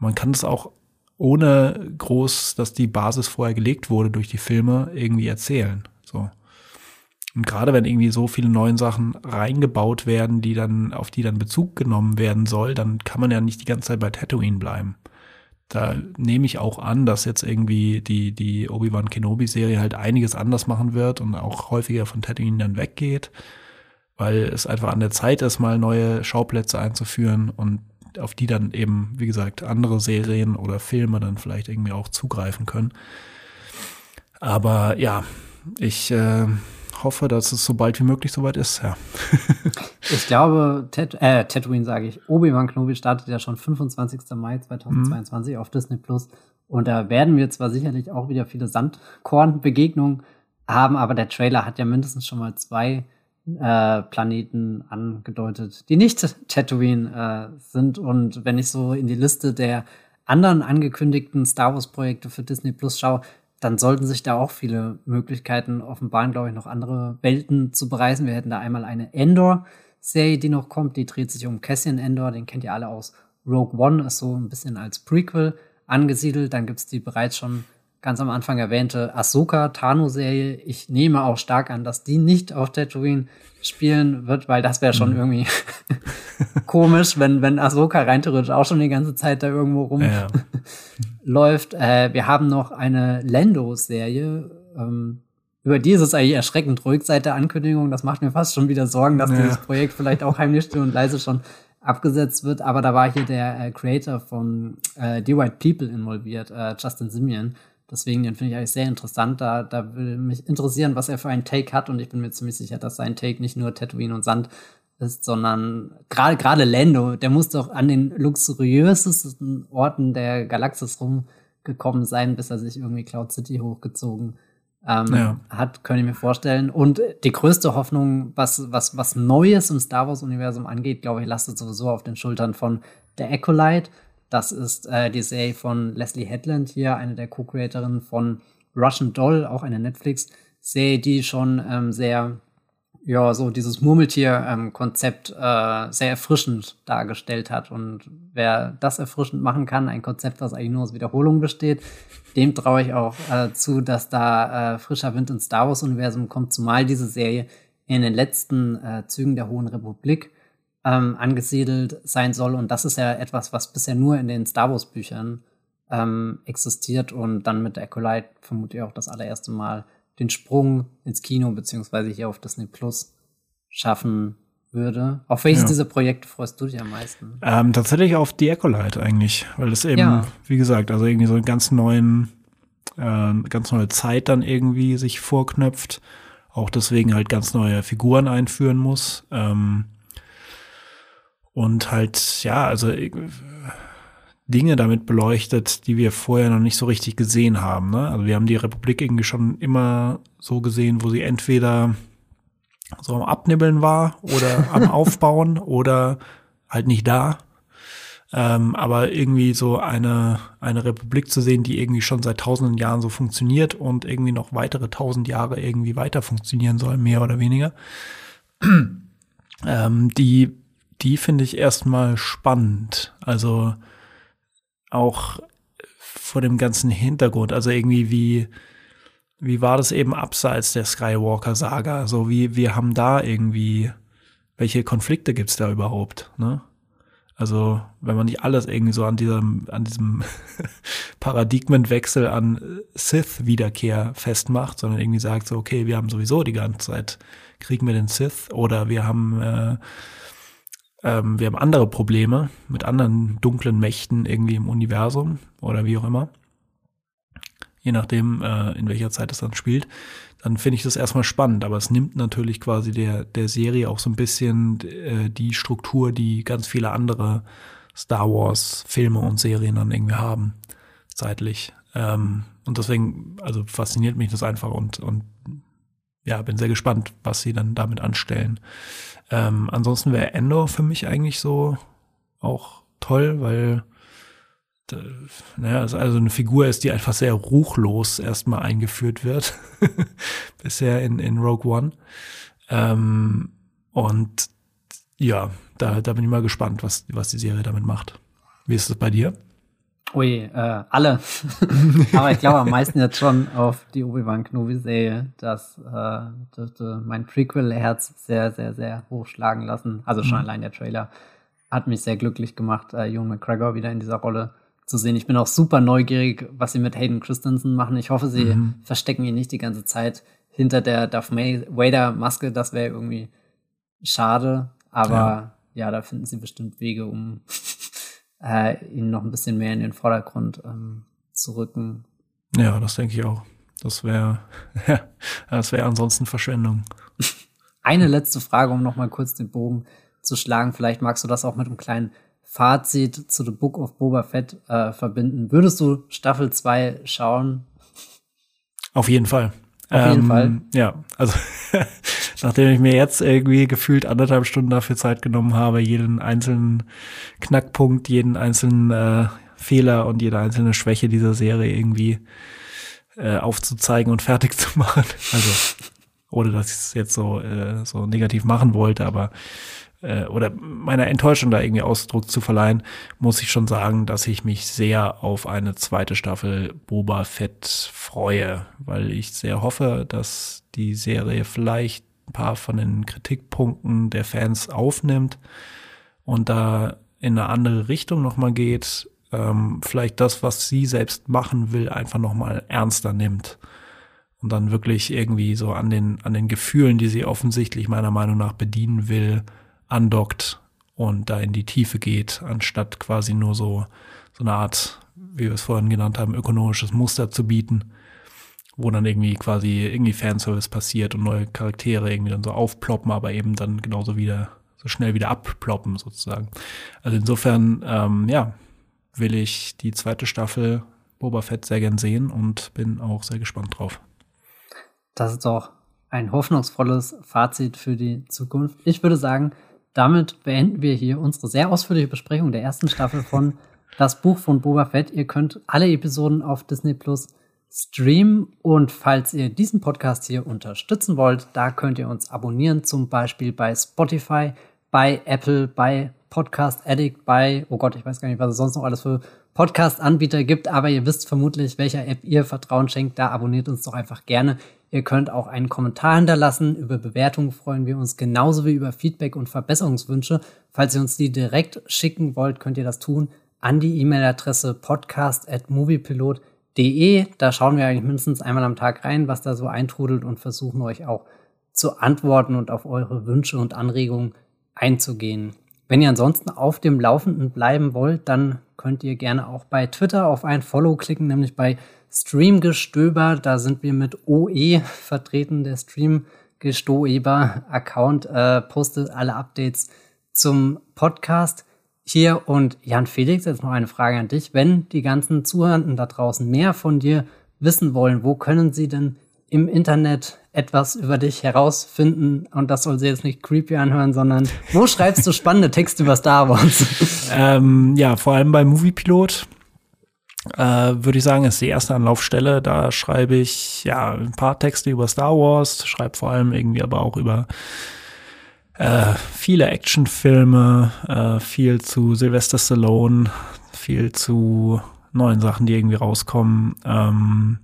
Man kann es auch ohne groß, dass die Basis vorher gelegt wurde durch die Filme, irgendwie erzählen. So. Und gerade wenn irgendwie so viele neue Sachen reingebaut werden, die dann, auf die dann Bezug genommen werden soll, dann kann man ja nicht die ganze Zeit bei Tatooine bleiben da nehme ich auch an, dass jetzt irgendwie die, die Obi-Wan Kenobi-Serie halt einiges anders machen wird und auch häufiger von Tatooine dann weggeht, weil es einfach an der Zeit ist, mal neue Schauplätze einzuführen und auf die dann eben, wie gesagt, andere Serien oder Filme dann vielleicht irgendwie auch zugreifen können. Aber ja, ich äh, hoffe, dass es so bald wie möglich soweit ist, ja.
ich glaube, Tat äh, Tatooine sage ich, Obi-Wan Kenobi startet ja schon 25. Mai 2022 mhm. auf Disney Plus. Und da werden wir zwar sicherlich auch wieder viele Sandkornbegegnungen haben, aber der Trailer hat ja mindestens schon mal zwei äh, Planeten angedeutet, die nicht Tatooine äh, sind. Und wenn ich so in die Liste der anderen angekündigten Star Wars-Projekte für Disney Plus schaue, dann sollten sich da auch viele Möglichkeiten offenbaren, glaube ich, noch andere Welten zu bereisen. Wir hätten da einmal eine Endor-Serie, die noch kommt, die dreht sich um Cassian Endor, den kennt ihr alle aus Rogue One, ist so ein bisschen als Prequel angesiedelt. Dann gibt's die bereits schon ganz am Anfang erwähnte Ahsoka Tano-Serie. Ich nehme auch stark an, dass die nicht auf Tatooine spielen wird, weil das wäre schon mhm. irgendwie komisch, wenn, wenn Ahsoka rein theoretisch auch schon die ganze Zeit da irgendwo rumläuft. Ja. Äh, wir haben noch eine Lando-Serie. Ähm, über die ist es eigentlich erschreckend ruhig seit der Ankündigung. Das macht mir fast schon wieder Sorgen, dass ja. dieses Projekt vielleicht auch heimlich still und leise schon abgesetzt wird. Aber da war hier der äh, Creator von äh, The White People involviert, äh, Justin Simeon. Deswegen, den finde ich eigentlich sehr interessant. Da, da will mich interessieren, was er für einen Take hat. Und ich bin mir ziemlich sicher, dass sein Take nicht nur Tatooine und Sand ist, sondern gerade gerade Lando, der muss doch an den luxuriösesten Orten der Galaxis rumgekommen sein, bis er sich irgendwie Cloud City hochgezogen ähm, ja. hat, könnte ich mir vorstellen. Und die größte Hoffnung, was, was, was Neues im Star Wars-Universum angeht, glaube ich, lastet sowieso auf den Schultern von der Acolyte. Das ist äh, die Serie von Leslie Headland hier, eine der Co-Creatorinnen von Russian Doll, auch eine Netflix-Serie, die schon ähm, sehr, ja, so dieses Murmeltier-Konzept ähm, äh, sehr erfrischend dargestellt hat. Und wer das erfrischend machen kann, ein Konzept, das eigentlich nur aus Wiederholung besteht, dem traue ich auch äh, zu, dass da äh, frischer Wind ins Star Wars-Universum kommt, zumal diese Serie in den letzten äh, Zügen der Hohen Republik ähm, angesiedelt sein soll. Und das ist ja etwas, was bisher nur in den Star Wars Büchern ähm, existiert und dann mit Acolyte vermutlich auch das allererste Mal den Sprung ins Kino beziehungsweise hier auf Disney Plus schaffen würde. Auf welches ja. dieser Projekte freust du dich am meisten?
Ähm, tatsächlich auf die Acolyte eigentlich, weil es eben, ja. wie gesagt, also irgendwie so einen ganz neuen, äh, ganz neue Zeit dann irgendwie sich vorknöpft, auch deswegen halt ganz neue Figuren einführen muss. Ähm, und halt, ja, also äh, Dinge damit beleuchtet, die wir vorher noch nicht so richtig gesehen haben. Ne? Also wir haben die Republik irgendwie schon immer so gesehen, wo sie entweder so am Abnibbeln war oder am Aufbauen oder halt nicht da. Ähm, aber irgendwie so eine, eine Republik zu sehen, die irgendwie schon seit tausenden Jahren so funktioniert und irgendwie noch weitere tausend Jahre irgendwie weiter funktionieren soll, mehr oder weniger. ähm, die die finde ich erstmal spannend. Also auch vor dem ganzen Hintergrund. Also irgendwie wie, wie war das eben abseits der Skywalker-Saga? So wie, wir haben da irgendwie, welche Konflikte gibt's da überhaupt, ne? Also, wenn man nicht alles irgendwie so an diesem, an diesem Paradigmenwechsel an Sith-Wiederkehr festmacht, sondern irgendwie sagt so, okay, wir haben sowieso die ganze Zeit Krieg mit den Sith oder wir haben äh, ähm, wir haben andere Probleme mit anderen dunklen Mächten irgendwie im Universum oder wie auch immer. Je nachdem, äh, in welcher Zeit es dann spielt, dann finde ich das erstmal spannend. Aber es nimmt natürlich quasi der, der Serie auch so ein bisschen äh, die Struktur, die ganz viele andere Star Wars Filme und Serien dann irgendwie haben, zeitlich. Ähm, und deswegen, also fasziniert mich das einfach und, und ja, bin sehr gespannt, was sie dann damit anstellen. Ähm, ansonsten wäre Endor für mich eigentlich so auch toll, weil naja, also eine Figur ist, die einfach sehr ruchlos erstmal eingeführt wird. Bisher in, in Rogue One. Ähm, und ja, da, da bin ich mal gespannt, was, was die Serie damit macht. Wie ist es bei dir?
Ui, äh, alle. Aber ich glaube am meisten jetzt schon auf die Obi-Wan Kenobi-Serie. Das äh, dürfte mein Prequel-Herz sehr, sehr, sehr hochschlagen lassen. Also schon mhm. allein der Trailer hat mich sehr glücklich gemacht, äh, Ewan McGregor wieder in dieser Rolle zu sehen. Ich bin auch super neugierig, was sie mit Hayden Christensen machen. Ich hoffe, sie mhm. verstecken ihn nicht die ganze Zeit hinter der Darth Vader-Maske. Das wäre irgendwie schade. Aber ja. ja, da finden sie bestimmt Wege, um äh, ihn noch ein bisschen mehr in den Vordergrund ähm, zu rücken.
Ja, das denke ich auch. Das wäre, ja, das wäre ansonsten Verschwendung.
Eine letzte Frage, um noch mal kurz den Bogen zu schlagen. Vielleicht magst du das auch mit einem kleinen Fazit zu The Book of Boba Fett äh, verbinden. Würdest du Staffel 2 schauen?
Auf jeden Fall.
Auf jeden ähm, Fall.
Ja, also nachdem ich mir jetzt irgendwie gefühlt anderthalb Stunden dafür Zeit genommen habe, jeden einzelnen Knackpunkt, jeden einzelnen äh, Fehler und jede einzelne Schwäche dieser Serie irgendwie äh, aufzuzeigen und fertig zu machen. Also, ohne dass ich es jetzt so, äh, so negativ machen wollte, aber äh, oder meiner Enttäuschung da irgendwie Ausdruck zu verleihen, muss ich schon sagen, dass ich mich sehr auf eine zweite Staffel Boba Fett freue, weil ich sehr hoffe, dass die Serie vielleicht ein paar von den Kritikpunkten der Fans aufnimmt und da in eine andere Richtung nochmal geht, ähm, vielleicht das, was sie selbst machen will, einfach nochmal ernster nimmt und dann wirklich irgendwie so an den, an den Gefühlen, die sie offensichtlich meiner Meinung nach bedienen will, andockt und da in die Tiefe geht, anstatt quasi nur so, so eine Art, wie wir es vorhin genannt haben, ökonomisches Muster zu bieten, wo dann irgendwie quasi irgendwie Fanservice passiert und neue Charaktere irgendwie dann so aufploppen, aber eben dann genauso wieder so schnell wieder abploppen sozusagen. Also insofern, ähm, ja, will ich die zweite Staffel Boba Fett sehr gern sehen und bin auch sehr gespannt drauf.
Das ist doch ein hoffnungsvolles Fazit für die Zukunft. Ich würde sagen, damit beenden wir hier unsere sehr ausführliche Besprechung der ersten Staffel von Das Buch von Boba Fett. Ihr könnt alle Episoden auf Disney Plus streamen und falls ihr diesen Podcast hier unterstützen wollt, da könnt ihr uns abonnieren, zum Beispiel bei Spotify, bei Apple, bei Podcast Addict, bei, oh Gott, ich weiß gar nicht, was es sonst noch alles für Podcast-Anbieter gibt, aber ihr wisst vermutlich, welcher App ihr Vertrauen schenkt. Da abonniert uns doch einfach gerne. Ihr könnt auch einen Kommentar hinterlassen. Über Bewertungen freuen wir uns genauso wie über Feedback und Verbesserungswünsche. Falls ihr uns die direkt schicken wollt, könnt ihr das tun an die E-Mail-Adresse podcast.moviepilot.de. Da schauen wir eigentlich mindestens einmal am Tag rein, was da so eintrudelt und versuchen euch auch zu antworten und auf eure Wünsche und Anregungen einzugehen. Wenn ihr ansonsten auf dem Laufenden bleiben wollt, dann könnt ihr gerne auch bei Twitter auf ein Follow klicken, nämlich bei Streamgestöber. Da sind wir mit OE vertreten. Der Streamgestoeber-Account äh, postet alle Updates zum Podcast hier. Und Jan Felix, jetzt noch eine Frage an dich. Wenn die ganzen Zuhörenden da draußen mehr von dir wissen wollen, wo können sie denn im Internet etwas über dich herausfinden und das soll sie jetzt nicht creepy anhören, sondern wo schreibst du spannende Texte über Star Wars?
ähm, ja, vor allem bei Moviepilot äh, würde ich sagen, ist die erste Anlaufstelle. Da schreibe ich ja ein paar Texte über Star Wars, schreibe vor allem irgendwie aber auch über äh, viele Actionfilme, äh, viel zu Sylvester Stallone, viel zu neuen Sachen, die irgendwie rauskommen. Ähm,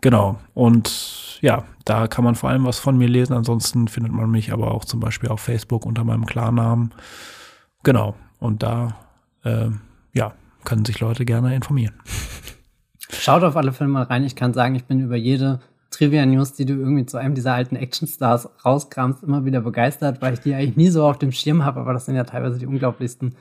genau. Und ja, da kann man vor allem was von mir lesen. Ansonsten findet man mich aber auch zum Beispiel auf Facebook unter meinem Klarnamen. Genau. Und da, äh, ja, können sich Leute gerne informieren.
Schaut auf alle mal rein. Ich kann sagen, ich bin über jede Trivia-News, die du irgendwie zu einem dieser alten Actionstars rauskramst, immer wieder begeistert, weil ich die eigentlich nie so auf dem Schirm habe, aber das sind ja teilweise die unglaublichsten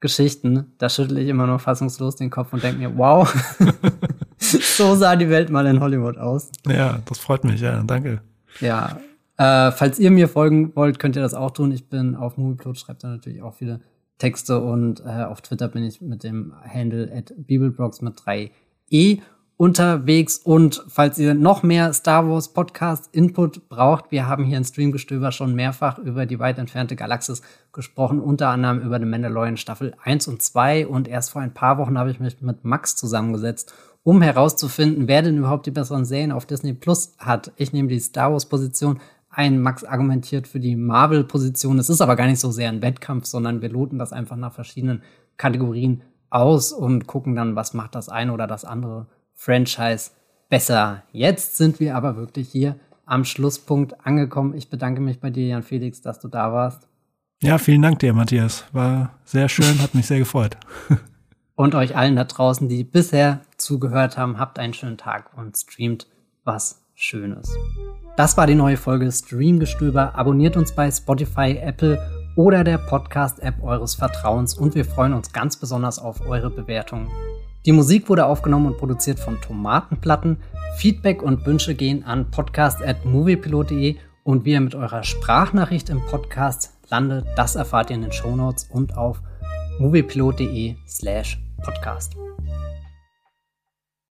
Geschichten. Da schüttle ich immer nur fassungslos den Kopf und denke mir, wow, so sah die Welt mal in Hollywood aus.
Ja, das freut mich, ja, danke.
Ja, äh, falls ihr mir folgen wollt, könnt ihr das auch tun. Ich bin auf Movieplot, schreibt da natürlich auch viele Texte und äh, auf Twitter bin ich mit dem Handle at Bibelbrox mit 3e. Unterwegs und falls ihr noch mehr Star Wars Podcast Input braucht, wir haben hier in Streamgestöber schon mehrfach über die weit entfernte Galaxis gesprochen, unter anderem über The Mandalorian Staffel 1 und 2 und erst vor ein paar Wochen habe ich mich mit Max zusammengesetzt, um herauszufinden, wer denn überhaupt die besseren Serien auf Disney Plus hat. Ich nehme die Star Wars Position ein, Max argumentiert für die Marvel Position. Es ist aber gar nicht so sehr ein Wettkampf, sondern wir loten das einfach nach verschiedenen Kategorien aus und gucken dann, was macht das eine oder das andere Franchise besser. Jetzt sind wir aber wirklich hier am Schlusspunkt angekommen. Ich bedanke mich bei dir, Jan Felix, dass du da warst.
Ja, vielen Dank dir, Matthias. War sehr schön, hat mich sehr gefreut.
und euch allen da draußen, die bisher zugehört haben, habt einen schönen Tag und streamt was Schönes. Das war die neue Folge Streamgestöber. Abonniert uns bei Spotify, Apple oder der Podcast-App eures Vertrauens und wir freuen uns ganz besonders auf eure Bewertungen. Die Musik wurde aufgenommen und produziert von Tomatenplatten. Feedback und Wünsche gehen an podcast.moviepilot.de und wie ihr mit eurer Sprachnachricht im Podcast landet, das erfahrt ihr in den Shownotes und auf moviepilot.de slash podcast.